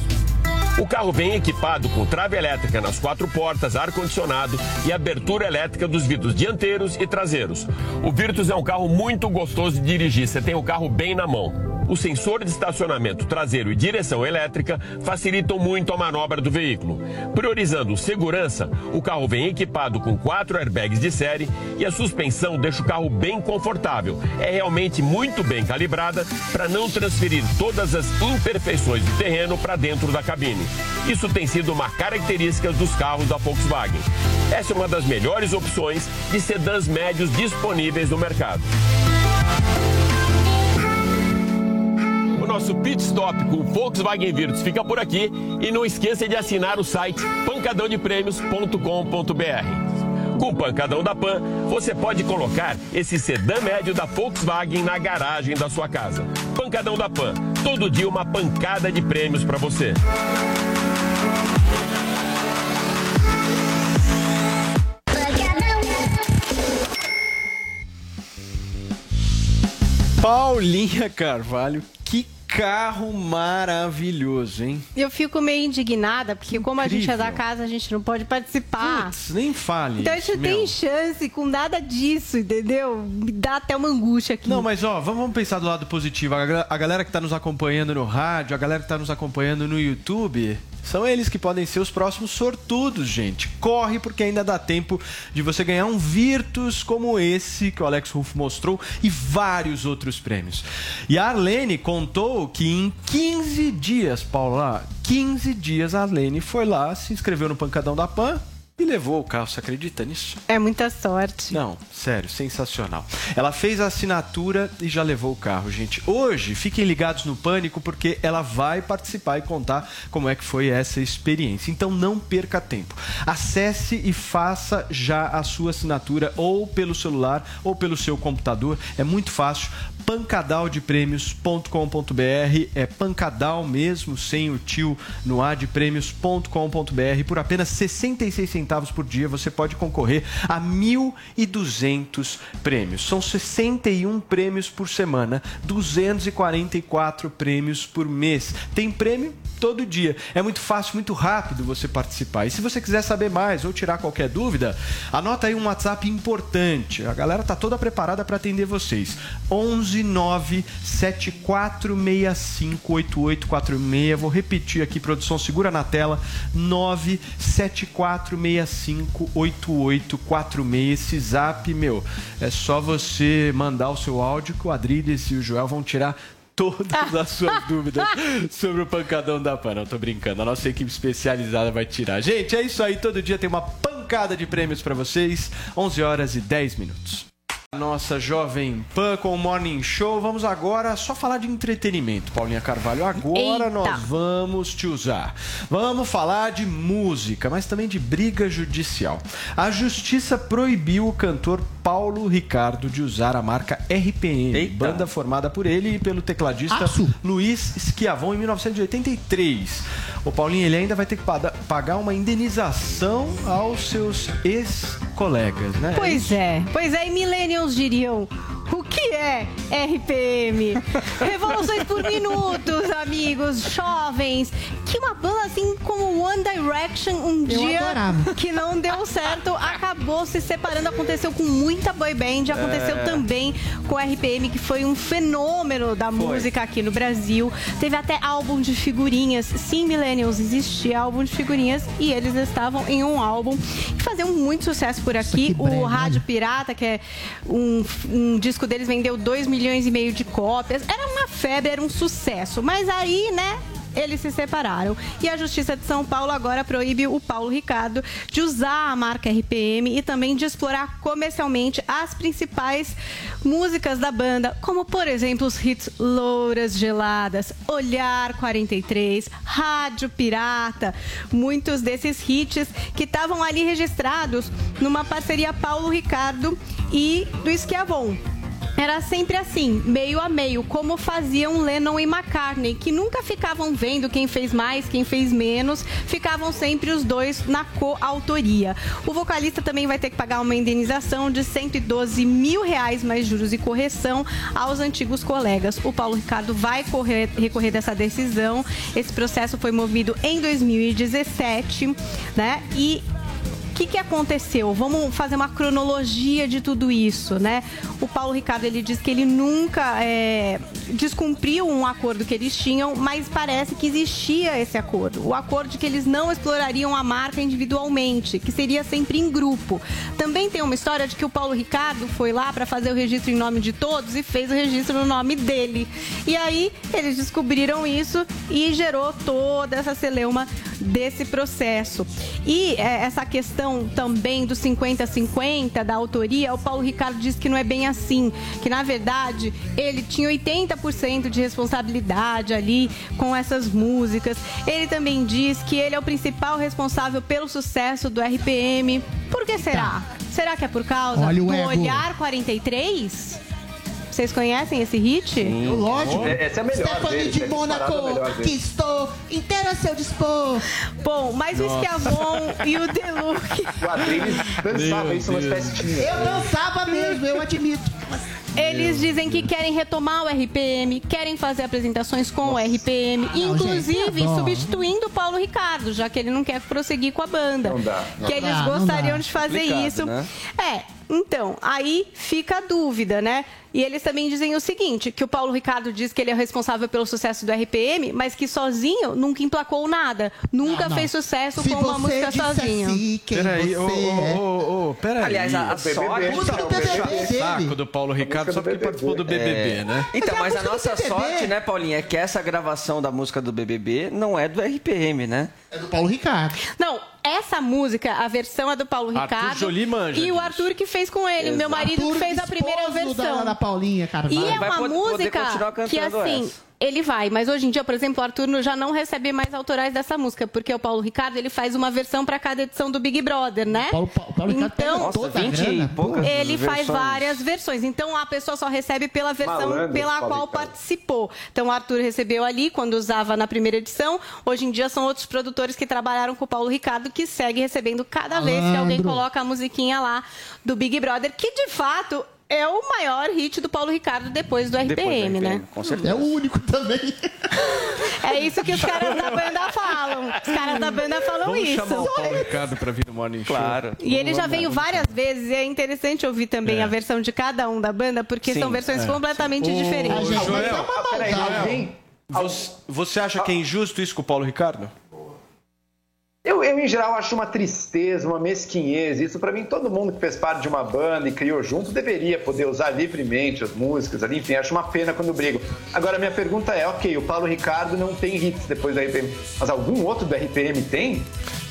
O carro vem equipado com trave elétrica nas quatro portas, ar-condicionado e abertura elétrica dos vidros dianteiros e traseiros. O Virtus é um carro muito gostoso de dirigir, você tem o carro bem na mão o sensor de estacionamento traseiro e direção elétrica facilitam muito a manobra do veículo. Priorizando segurança, o carro vem equipado com quatro airbags de série e a suspensão deixa o carro bem confortável. É realmente muito bem calibrada para não transferir todas as imperfeições do terreno para dentro da cabine. Isso tem sido uma característica dos carros da Volkswagen. Essa é uma das melhores opções de sedãs médios disponíveis no mercado. O nosso pit stop com o Volkswagen Virtus fica por aqui e não esqueça de assinar o site pancadãodeprêmios.com.br. Com o Pancadão da Pan, você pode colocar esse sedã médio da Volkswagen na garagem da sua casa. Pancadão da Pan, todo dia uma pancada de prêmios para você. Paulinha Carvalho carro maravilhoso, hein? Eu fico meio indignada, porque como a gente é da casa, a gente não pode participar. Putz, nem fale. Então a gente tem chance com nada disso, entendeu? Me dá até uma angústia aqui. Não, mas ó, vamos pensar do lado positivo. A galera que tá nos acompanhando no rádio, a galera que tá nos acompanhando no YouTube, são eles que podem ser os próximos sortudos, gente. Corre porque ainda dá tempo de você ganhar um Virtus como esse que o Alex Ruff mostrou e vários outros prêmios. E a Arlene contou que em 15 dias, Paula, 15 dias a Arlene foi lá, se inscreveu no Pancadão da Pan e levou o carro. Você acredita nisso? É muita sorte. Não, sério, sensacional. Ela fez a assinatura e já levou o carro, gente. Hoje, fiquem ligados no Pânico porque ela vai participar e contar como é que foi essa experiência. Então não perca tempo. Acesse e faça já a sua assinatura ou pelo celular ou pelo seu computador. É muito fácil pancadaldeprêmios.com.br é pancadal mesmo, sem o tio no ar de prêmios.com.br por apenas 66 centavos por dia você pode concorrer a 1.200 prêmios. São 61 prêmios por semana, 244 prêmios por mês. Tem prêmio todo dia. É muito fácil, muito rápido você participar. E se você quiser saber mais ou tirar qualquer dúvida, anota aí um WhatsApp importante. A galera tá toda preparada para atender vocês. 11 9 7465 8846. Vou repetir aqui, produção, segura na tela. 9 7465 8846. Esse zap, meu, é só você mandar o seu áudio que o Adriles e o Joel vão tirar todas as suas dúvidas sobre o pancadão da PAN. Não, tô brincando. A nossa equipe especializada vai tirar. Gente, é isso aí. Todo dia tem uma pancada de prêmios para vocês. 11 horas e 10 minutos. Nossa Jovem Pan com o Morning Show. Vamos agora só falar de entretenimento, Paulinha Carvalho. Agora Eita. nós vamos te usar. Vamos falar de música, mas também de briga judicial. A justiça proibiu o cantor Paulo Ricardo de usar a marca RPM, banda formada por ele e pelo tecladista Luiz Schiavon em 1983. O Paulinho ele ainda vai ter que pagar uma indenização aos seus ex-colegas, né? Pois é, pois é, e millennials diriam. O que é RPM? Revoluções por minutos, amigos, jovens. Que uma banda assim como One Direction um Eu dia adorava. que não deu certo, acabou se separando. Aconteceu com muita boy band, aconteceu É. também com RPM, que foi um fenômeno da música aqui no Brasil. Teve até álbum de figurinhas. Sim, Millennials, existia álbum de figurinhas e eles estavam em um álbum que faziam muito sucesso por aqui. O Rádio Pirata, que é um, um disco deles, vendeu 2 milhões e meio de cópias. Era uma febre, era um sucesso. Mas aí, né? Eles se separaram. E a Justiça de São Paulo agora proíbe o Paulo Ricardo de usar a marca RPM e também de explorar comercialmente as principais músicas da banda, como por exemplo os hits Louras Geladas, Olhar 43, Rádio Pirata. Muitos desses hits que estavam ali registrados numa parceria Paulo Ricardo e do Schiavon. Era sempre assim, meio a meio, como faziam Lennon e McCartney, que nunca ficavam vendo quem fez mais, quem fez menos, ficavam sempre os dois na coautoria. O vocalista também vai ter que pagar uma indenização de 112 mil reais mais juros e correção aos antigos colegas. O Paulo Ricardo vai correr- recorrer dessa decisão. Esse processo foi movido em 2017, né? E que, que aconteceu? Vamos fazer uma cronologia de tudo isso, né? O Paulo Ricardo ele diz que ele nunca é, descumpriu um acordo que eles tinham, mas parece que existia esse acordo. O acordo de que eles não explorariam a marca individualmente, que seria sempre em grupo. Também tem uma história de que o Paulo Ricardo foi lá para fazer o registro em nome de todos e fez o registro no nome dele. E aí eles descobriram isso e gerou toda essa celeuma desse processo. E é, essa questão também do 50-50 da autoria, o Paulo Ricardo diz que não é bem assim, que na verdade ele tinha 80% de responsabilidade ali com essas músicas. Ele também diz que ele é o principal responsável pelo sucesso do RPM. Por que será? Será que é por causa Olha do. Olhar 43? Vocês conhecem esse hit? Lógico. É- essa é a melhor Stephanie de é Mônaco, deles. que estou inteira a seu dispor. Bom, mas o Nossa. Schiavon e o Deluxe. O Adriles dançava isso nas Deus. festinhas. Eu dançava mesmo, eu admito. Eles dizem que querem retomar o RPM, querem fazer apresentações com o RPM, inclusive gente, é bom. substituindo o Paulo Ricardo, já que ele não quer prosseguir com a banda. Não dá, não que dá. eles Ah, não gostariam de fazer Complicado, isso. né? É, então, aí fica a dúvida, né? E eles também dizem o seguinte, que o Paulo Ricardo diz que ele é o responsável pelo sucesso do RPM, mas que sozinho nunca emplacou nada. Nunca Não, não. fez sucesso Se com uma música sozinho. Peraí, ô, é. ô, ô, peraí. Aliás, a, a sorte. Música do BBB. Saco do Paulo Ricardo só porque do participou do BBB, né? Então, Mas é a a nossa sorte, né, Paulinha, é que essa gravação da música do BBB não é do RPM, né? É do Paulo Ricardo. Não, essa música, a versão é do Paulo Arthur Ricardo. Jolie manja e o. Arthur que fez com ele, meu marido que Arthur, fez a primeira versão. Da, da Paulinha, cara. E é uma música que, assim, essa. ele vai. Mas hoje em dia, por exemplo, o Arthur já não recebe mais autorais dessa música, porque o Paulo Ricardo ele faz uma versão para cada edição do Big Brother, né? Paulo, Paulo, Paulo Ricardo Então, toda a 20 e grana. poucas. ele faz versões. várias versões. Então a pessoa só recebe pela versão Malandro, pela Paulo qual Ricardo. participou. Então o Arthur recebeu ali quando usava na primeira edição. Hoje em dia são outros produtores que trabalharam com o Paulo Ricardo que segue recebendo cada vez que alguém Malandro. coloca a musiquinha lá do Big Brother, que de fato é o maior hit do Paulo Ricardo depois do RPM, Depois do né? RPM, Com certeza. É o único também. É isso que os caras da banda falam. Os caras da banda falam Vamos isso. chamar o Paulo Ricardo pra vir no Morning Show. Claro. E ele já veio várias vezes e é interessante ouvir também É. a versão de cada um da banda, porque Sim, são versões é, completamente sim. diferentes. Ô, Joel, é uma Peraí, maldade. alguém, Você, você acha que é injusto isso com o Paulo Ricardo? Eu, eu, em geral, acho uma tristeza, uma mesquinhez. Isso, pra mim, todo mundo que fez parte de uma banda e criou junto deveria poder usar livremente as músicas ali. Enfim, acho uma pena quando brigam. Agora, minha pergunta é: ok, o Paulo Ricardo não tem hits depois da RPM, mas algum outro do RPM tem?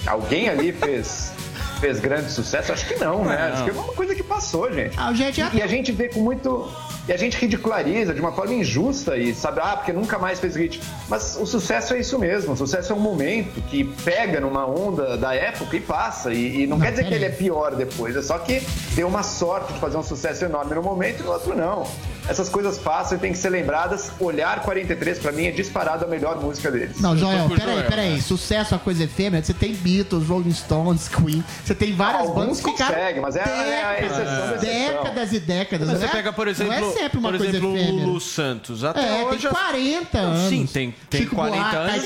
Alguém ali fez, fez grande sucesso? Acho que não, né? Acho que é uma coisa que passou, gente. Ah, gente, E a gente vê com muito. E a gente ridiculariza de uma forma injusta e sabe, ah, porque nunca mais fez hit. Mas o sucesso é isso mesmo. O sucesso é um momento que pega numa onda da época e passa. E, e não, Não, quer dizer que peraí. ele é pior depois. É só que deu uma sorte de fazer um sucesso enorme no momento e no outro não. Essas coisas passam e tem que ser lembradas. Olhar 43, pra mim, é disparado a melhor música deles. Não, Joel, peraí, peraí. né? Sucesso é uma coisa efêmera. Você tem Beatles, Rolling Stones, Queen. Você tem várias Alguns bandas que ficaram. conseguem, mas é a- é a exceção da exceção. Décadas e décadas. Mas você é- pega, por exemplo, Não é sempre uma por coisa exemplo o. Lulu Santos. Até É, hoje tem 40 anos. Sim, tem, tem Chico 40 Buarque, anos,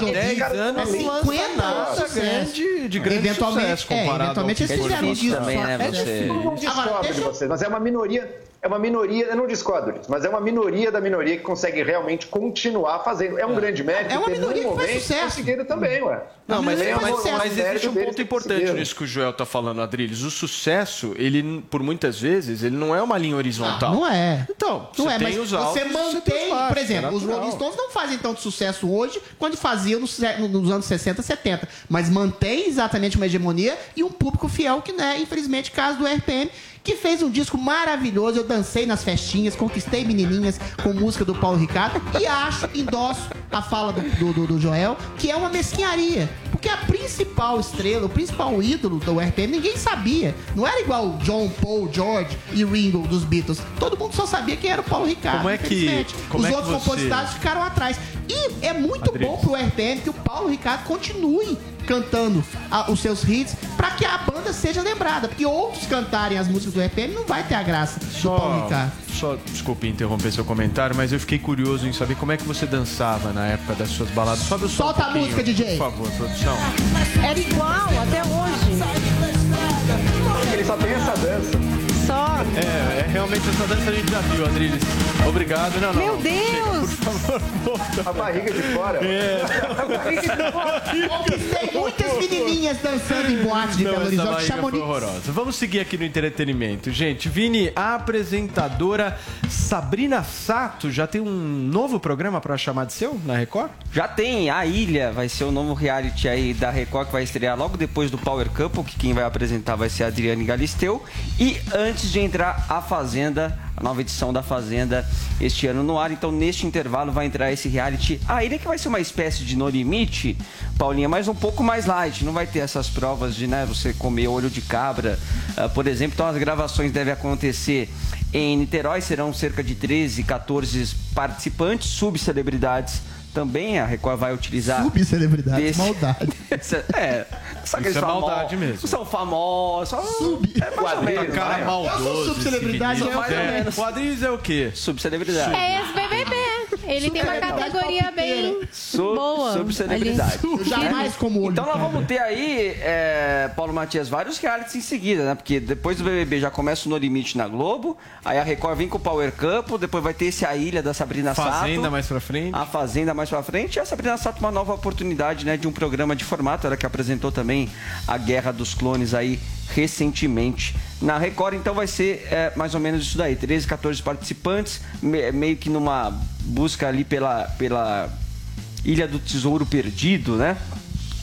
Jobim, 10 anos é não lança 50 nada anos de grande, de grande eventualmente, sucesso comparado é, eventualmente eles fizeram difícil disco também, só. né, É você- difícil. Eu não Agora, deixa de eu- vocês, mas é uma minoria, é uma minoria, eu não discordo disso, mas é uma minoria da minoria que consegue realmente continuar fazendo. É um grande mérito É uma minoria que faz momento sucesso. conseguiram também, ué. Não, mas, É um- mas- é um mas mérito existe um ponto importante nisso que o Joel tá falando, Adriles. O sucesso, ele, por muitas vezes, ele não é uma linha horizontal. Não é. Então, Não você é, tem mas os você altos, mantém, baixos, por exemplo, é os. Rolling Stones não fazem tanto sucesso hoje quanto faziam nos, nos anos 60, 70, mas mantém exatamente uma hegemonia e um público fiel que não é, infelizmente, caso do RPM, que fez um disco maravilhoso. Eu dancei nas festinhas, conquistei menininhas com música do Paulo Ricardo e acho, endosso a fala do, do, do- Joel, que é uma mesquinharia. Porque a principal estrela, o principal ídolo do RPM, ninguém sabia. Não era igual o John, Paul, George e Ringo dos Beatles. Todo mundo só sabia quem era o Paulo Ricardo. Como é que- como Os é que outros você- compositores ficaram atrás. E é muito bom pro RPM que o Paulo Ricardo continue cantando a- os seus hits para que a banda seja lembrada. Porque outros cantarem as músicas do RPM não vai ter a graça Só, só, desculpe interromper seu comentário, mas eu fiquei curioso em saber como é que você dançava na época das suas baladas. Sobe o som Solta um a música, DJ. Por favor, produção. Era igual até hoje. Ele só tem essa dança. Só. É, é, realmente essa dança a gente já viu, Adriles. Obrigado. Não, não. Meu não. Deus! Por favor, volta. A barriga de fora. É. Conquistei muitas menininhas dançando em boate de Não, Belo Horizonte, Chamonix. horrorosa. Vamos seguir aqui no entretenimento. Gente, Vini, a apresentadora Sabrina Sato já tem um novo programa para chamar de seu na Record? Já tem, A Ilha vai ser o novo reality aí da Record que vai estrear logo depois do Power Couple, que quem vai apresentar vai ser a Adriane Galisteu. E antes de entrar a Fazenda, a nova edição da Fazenda este ano no ar. Então, neste intervalo, vai entrar esse reality A Ilha, que vai ser uma espécie de No Limite, Paulinha, mas um pouco mais light. Não vai ter essas provas de né, você comer olho de cabra, ah, por exemplo. Então, as gravações devem acontecer em Niterói, serão cerca de 13, 14 participantes, subcelebridades também a Record vai utilizar. Subcelebridades, desse- maldade. é, só que Isso eles é maldade mesmo. São famosos. Sub. É menos. Cara né? maldoso. subcelebridade é mais ou Vinícius. menos. O Adriles é o quê? Subcelebridade. É ex-BBB. Ele tem uma categoria bem Sub, boa. subcelebridade. jamais como olho Então nós vamos ter aí, é, Paulo Matias, vários realities em seguida, né? Porque depois do BBB já começa o No Limite na Globo, aí a Record vem com o Power Campo, depois vai ter esse A Ilha da Sabrina Sato. Fazenda mais pra frente. A Fazenda mais pra frente. E a Sabrina Sato uma nova oportunidade, né? De um programa de formato. Ela que apresentou também a Guerra dos Clones aí recentemente. Na Record, então, vai ser é, mais ou menos isso daí. 13, 14 participantes, me- meio que numa busca ali pela, pela Ilha do Tesouro Perdido, né?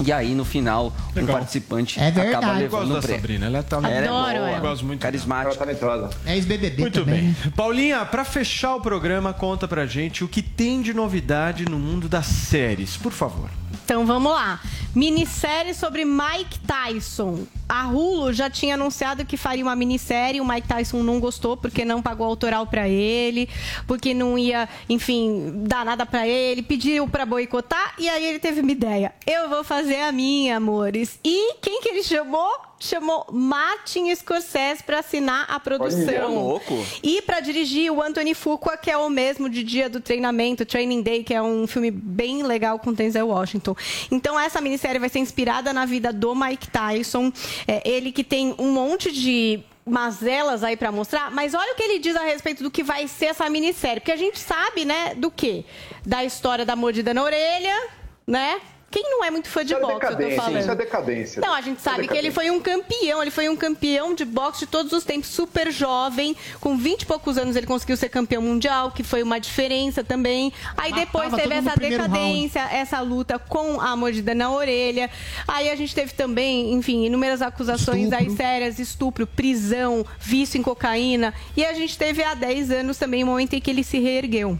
E aí, no final, um participante É verdade. acaba levando da o prêmio. Sabrina, ela tá Ela é Adoro boa, ela. Eu gosto muito carismática. talentosa. É ex-BBB Muito também. bem. Paulinha, pra fechar o programa, conta pra gente o que tem de novidade no mundo das séries, por favor. Então vamos lá. Minissérie sobre Mike Tyson. A Hulu já tinha anunciado que faria uma minissérie, o Mike Tyson não gostou porque não pagou autoral pra ele, porque não ia, enfim, dar nada pra ele, pediu pra boicotar e aí ele teve uma ideia. Eu vou fazer a minha, amores. E quem que ele chamou? Chamou Martin Scorsese pra assinar a produção. Louco. E para dirigir o Anthony Fuqua, que é o mesmo de Dia do Treinamento, Training Day, que é um filme bem legal com Denzel Washington. Então essa minissérie vai ser inspirada na vida do Mike Tyson, É, ele que tem um monte de mazelas aí para mostrar, mas olha o que ele diz a respeito do que vai ser essa minissérie, porque a gente sabe, né, do quê? Da história da mordida na orelha, né? Quem não é muito fã de Isso é boxe, eu tô decadência, falando. isso é decadência. Não, a gente é sabe que ele foi um campeão, ele foi um campeão de boxe de todos os tempos, super jovem, com 20 e poucos anos ele conseguiu ser campeão mundial, que foi uma diferença também. Aí depois Matava teve todo mundo essa decadência, essa luta com a mordida na orelha. Aí a gente teve também, enfim, inúmeras acusações aí sérias, estupro, prisão, vício em cocaína. E a gente teve há 10 anos também o momento em que ele se reergueu.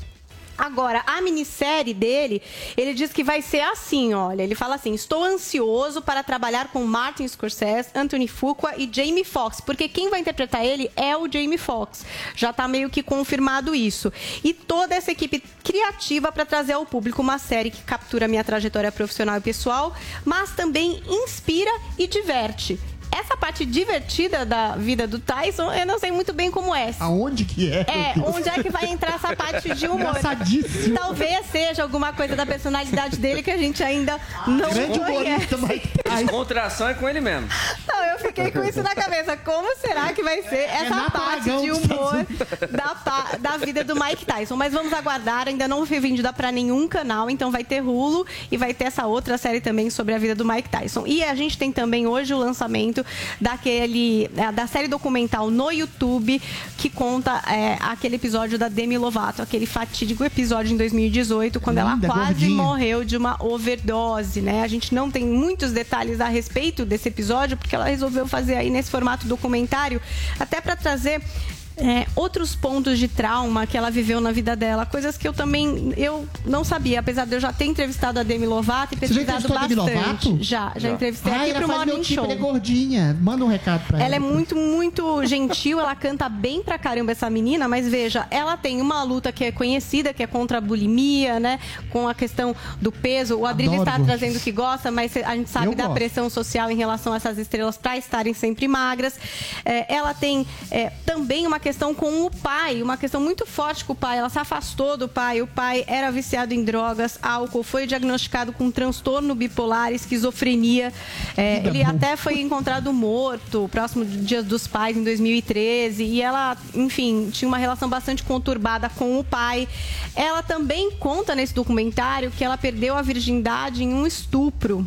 Agora, a minissérie dele, ele diz que vai ser assim, olha. Ele fala assim: estou ansioso para trabalhar com Martin Scorsese, Anthony Fuqua e Jamie Foxx, porque quem vai interpretar ele é o Jamie Foxx. Já está meio que confirmado isso. E toda essa equipe criativa para trazer ao público uma série que captura minha trajetória profissional e pessoal, mas também inspira e diverte. Essa parte divertida da vida do Tyson, eu não sei muito bem como é. Aonde que é? É, onde é que vai entrar essa parte de humor? Engraçadíssimo. Talvez seja alguma coisa da personalidade dele que a gente ainda não Grande conhece. Tyson. Descontração é com ele mesmo. Não, eu fiquei com isso na cabeça. Como será que vai ser essa Renato parte de dos humor da, da vida do Mike Tyson? Mas vamos aguardar, ainda não foi vendida para nenhum canal, então vai ter Hulu e vai ter essa outra série também sobre a vida do Mike Tyson. E a gente tem também hoje o lançamento daquele é, da série documental no YouTube que conta é, aquele episódio da Demi Lovato, aquele fatídico episódio em 2018, quando Linda, ela quase gordinha. morreu de uma overdose, né? A gente não tem muitos detalhes a respeito desse episódio, porque ela resolveu fazer aí nesse formato documentário, até para trazer é, outros pontos de trauma que ela viveu na vida dela, coisas que eu também eu não sabia, apesar de eu já ter entrevistado a Demi Lovato e Você já pesquisado entrevistou a Demi bastante. Lovato? Já, já, entrevistei Ah, aqui ela pro faz meu Morning tipo, Show. ela é gordinha. Manda um recado pra ela. Ela é muito, muito gentil, ela canta bem pra caramba essa menina, mas veja, ela tem uma luta que é conhecida, que é contra a bulimia, né? Com a questão do peso. O Adriles Adoro está trazendo que gosta, mas a gente sabe Eu da gosto. pressão social em relação a essas estrelas pra estarem sempre magras. É, ela tem é, também uma questão com o pai, uma questão muito forte com o pai. Ela se afastou do pai. O pai era viciado em drogas, álcool, foi diagnosticado com transtorno bipolar, esquizofrenia. É, ele até foi encontrado morto, próximo do Dia dos Pais, em 2013. E ela, enfim, tinha uma relação bastante conturbada com o pai. Ela também conta nesse documentário que ela perdeu a virgindade em um estupro.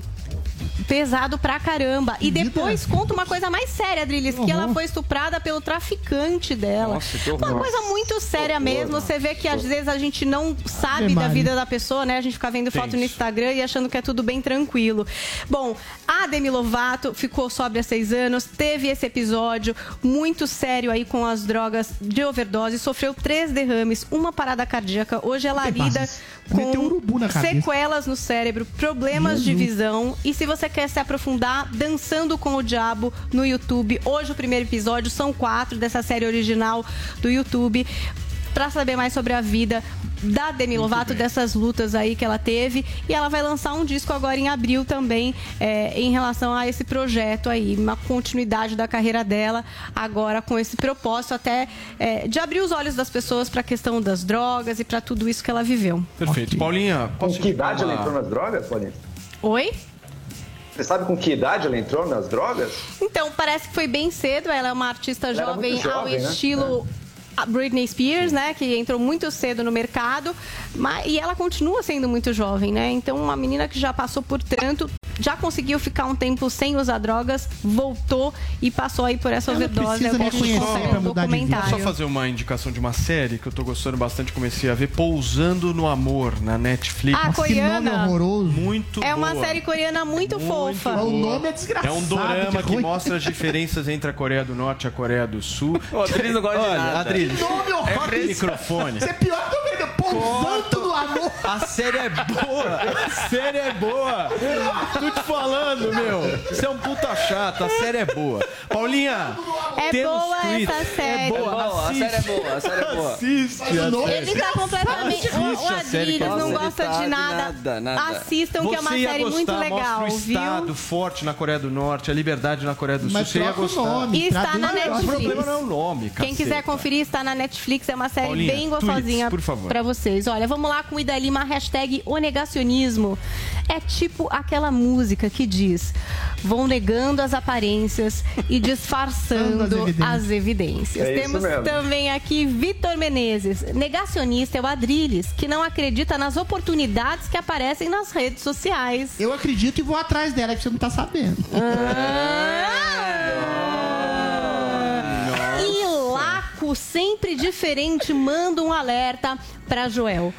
Pesado pra caramba. E depois conta uma coisa mais séria, Adriles, que ela foi estuprada pelo traficante dela. Nossa, que horror. uma coisa muito séria mesmo. Você vê que às vezes a gente não sabe da vida da pessoa, né? A gente fica vendo foto no Instagram e achando que é tudo bem tranquilo. Bom, a Demi Lovato ficou sóbria há seis anos, teve esse episódio muito sério aí com as drogas de overdose, sofreu três derrames, uma parada cardíaca. Hoje ela lida um urubu na com cabeça. sequelas no cérebro, problemas de visão. E se você quer se aprofundar, Dançando com o Diabo no YouTube. Hoje o primeiro episódio, são quatro dessa série original do YouTube. Para saber mais sobre a vida da Demi Lovato, dessas lutas aí que ela teve. E ela vai lançar um disco agora em abril também, é, em relação a esse projeto aí, uma continuidade da carreira dela, agora com esse propósito até é, de abrir os olhos das pessoas para a questão das drogas e para tudo isso que ela viveu. Perfeito. Paulinha, posso Com que idade ela entrou nas drogas, Paulinha? Oi? Você sabe com que idade ela entrou nas drogas? Então, parece que foi bem cedo. Ela é uma artista Ela jovem, jovem, ao né? estilo a Britney Spears, né? Que entrou muito cedo no mercado. Mas, e ela continua sendo muito jovem, né? Então, uma menina que já passou por tanto, já conseguiu ficar um tempo sem usar drogas, voltou e passou aí por essa Ela overdose. É precisa o que de vida. documentário. Só fazer uma indicação de uma série que eu tô gostando bastante, comecei a ver Pousando no Amor na Netflix. Ah, coreana. Muito É uma boa. série coreana muito, fofa. boa. É um dorama que mostra as diferenças entre a Coreia do Norte e a Coreia do Sul. O Adriles não gosta de Olha, nada. Adriles, Nome é horrível. microfone. Você é pior que no amor. A série é boa! A série é boa! Tô te falando, meu! Você é um puta chato, a série é boa. Paulinha! É boa tweets. essa série. É boa, É boa, a série é boa, a série é boa. Assiste a série. Ele tá completamente. O, o Assiste série Adriles não você gosta de de nada. nada, nada. Assistam, que é uma Você ia série muito gostar, legal, mostra o viu? Estado forte na Coreia do Norte, a liberdade na Coreia do Sul. Mas Você ia o gostar. nome. E está na melhor. O Netflix. problema não é o nome, Quem quiser conferir, está na Netflix. É uma série Paulinha, bem tweets, gostosinha por favor. pra vocês. Olha, vamos lá com o Ida Lima, hashtag o negacionismo. É tipo aquela música que diz: vão negando as aparências e disfarçando As evidências. as evidências. É Temos mesmo. também aqui Vitor Menezes. Negacionista é o Adriles, que não acredita nas oportunidades que aparecem nas redes sociais. Eu acredito e vou atrás dela, é que você não tá sabendo. Ah! E Laco, sempre diferente, manda um alerta para Joel.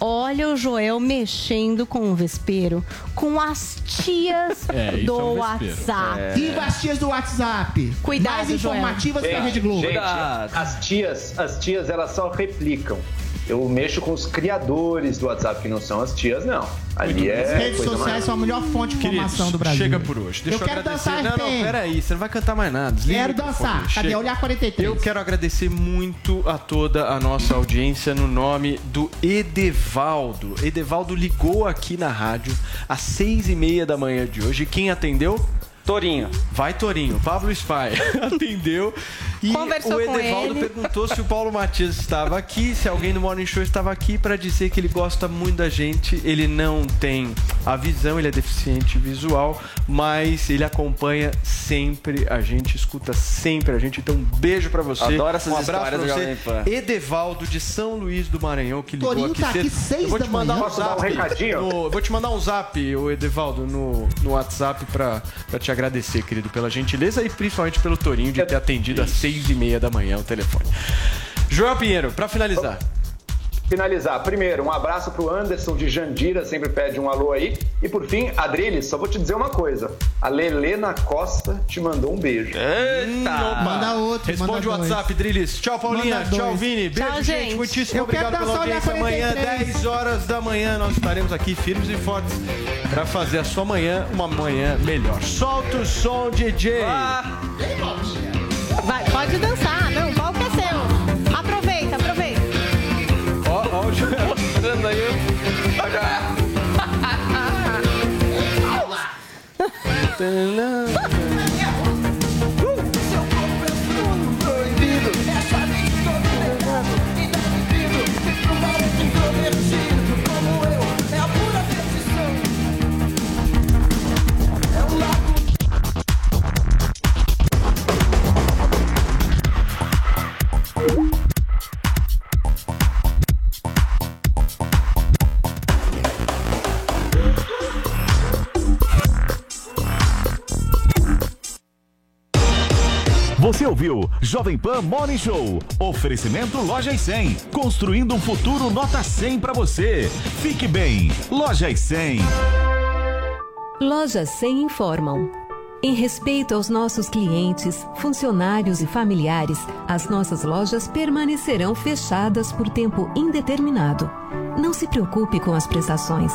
Olha o Joel mexendo com o vespeiro, com as tias É, do é um. WhatsApp. Viva as tias do WhatsApp. Cuidado, Mais Joel. informativas que a Rede Globo. gente, as tias, as tias, elas só replicam. Eu mexo com os criadores do WhatsApp, que não são as tias, não. Ali é As redes coisa sociais mais- são a melhor fonte de informação Queridos, do Brasil. chega por hoje. Deixa eu eu, quero agradecer. dançar, não, não, peraí, você não vai cantar mais nada. Desliga Quero dançar. Cadê? Chega. Olhar 43. Eu quero agradecer muito a toda a nossa audiência no nome do Edevaldo. Edevaldo ligou aqui na rádio às seis e meia da manhã de hoje. Quem atendeu? Torinho. Vai, Torinho. Pablo Spy atendeu. E Conversou o com Edevaldo ele. perguntou se o Paulo Matias estava aqui, se alguém do Morning Show estava aqui para dizer que ele gosta muito da gente. Ele não tem a visão, ele é deficiente visual, mas ele acompanha sempre a gente, escuta sempre a gente. Então, um beijo para você. Adoro essas um abraço histórias pra você. Edevaldo de São Luís do Maranhão, que ligou Torinho aqui tá aqui cedo. seis Eu vou da te mandar manhã. um um zap. recadinho? no- vou te mandar um zap, o Edevaldo, no, no WhatsApp pra, pra te agradecer, querido, pela gentileza e principalmente pelo Torinho de ter atendido às seis e meia da manhã o telefone. Joel Pinheiro, pra finalizar. Finalizar. Primeiro, um abraço pro Anderson de Jandira, sempre pede um alô aí. E por fim, Adriles, só vou te dizer uma coisa. A Lelena Costa te mandou um beijo. Eita! Manda outro, Responde o manda dois. WhatsApp, Drilis. Tchau, Paulinha. Tchau. Vini. Beijo, Tchau, gente. gente. Muitíssimo Eu obrigado pela audiência. Amanhã, 43. 10 horas da manhã, nós estaremos aqui firmes e fortes pra fazer a sua manhã uma manhã melhor. Solta o som, DJ. Vai, pode dançar, não, o palco é seu. Aproveita, aproveita. Ó, ó, o Joel. Entrando aí. Ó, já. ouviu Jovem Pan Morning Show. Oferecimento Lojas 100. Construindo um futuro nota 100 para você. Fique bem. Lojas 100. Lojas 100 informam. Em respeito aos nossos clientes, funcionários e familiares, as nossas lojas permanecerão fechadas por tempo indeterminado. Não se preocupe com as prestações.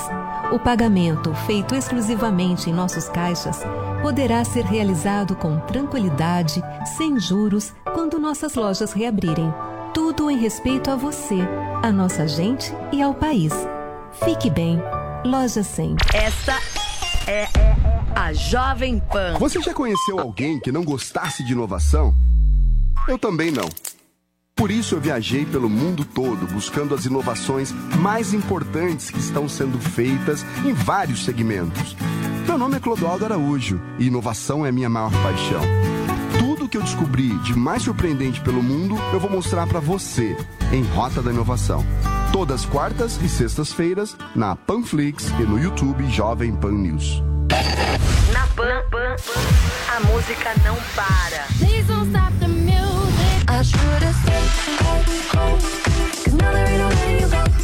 O pagamento, feito exclusivamente em nossos caixas, poderá ser realizado com tranquilidade, sem juros, quando nossas lojas reabrirem. Tudo em respeito a você, a nossa gente e ao país. Fique bem. Loja 100. Essa é a Jovem Pan. Você já conheceu alguém que não gostasse de inovação? Eu também não. Por isso eu viajei pelo mundo todo buscando as inovações mais importantes que estão sendo feitas em vários segmentos. Meu nome é Clodoaldo Araújo e inovação é minha maior paixão. Tudo o que eu descobri de mais surpreendente pelo mundo, eu vou mostrar para você em Rota da Inovação. Todas quartas e sextas-feiras na Panflix e no YouTube Jovem Pan News. Na Pan, Pan, Pan a música não para. Please don't stop the music. I should have stayed home, cause now there ain't no way you go.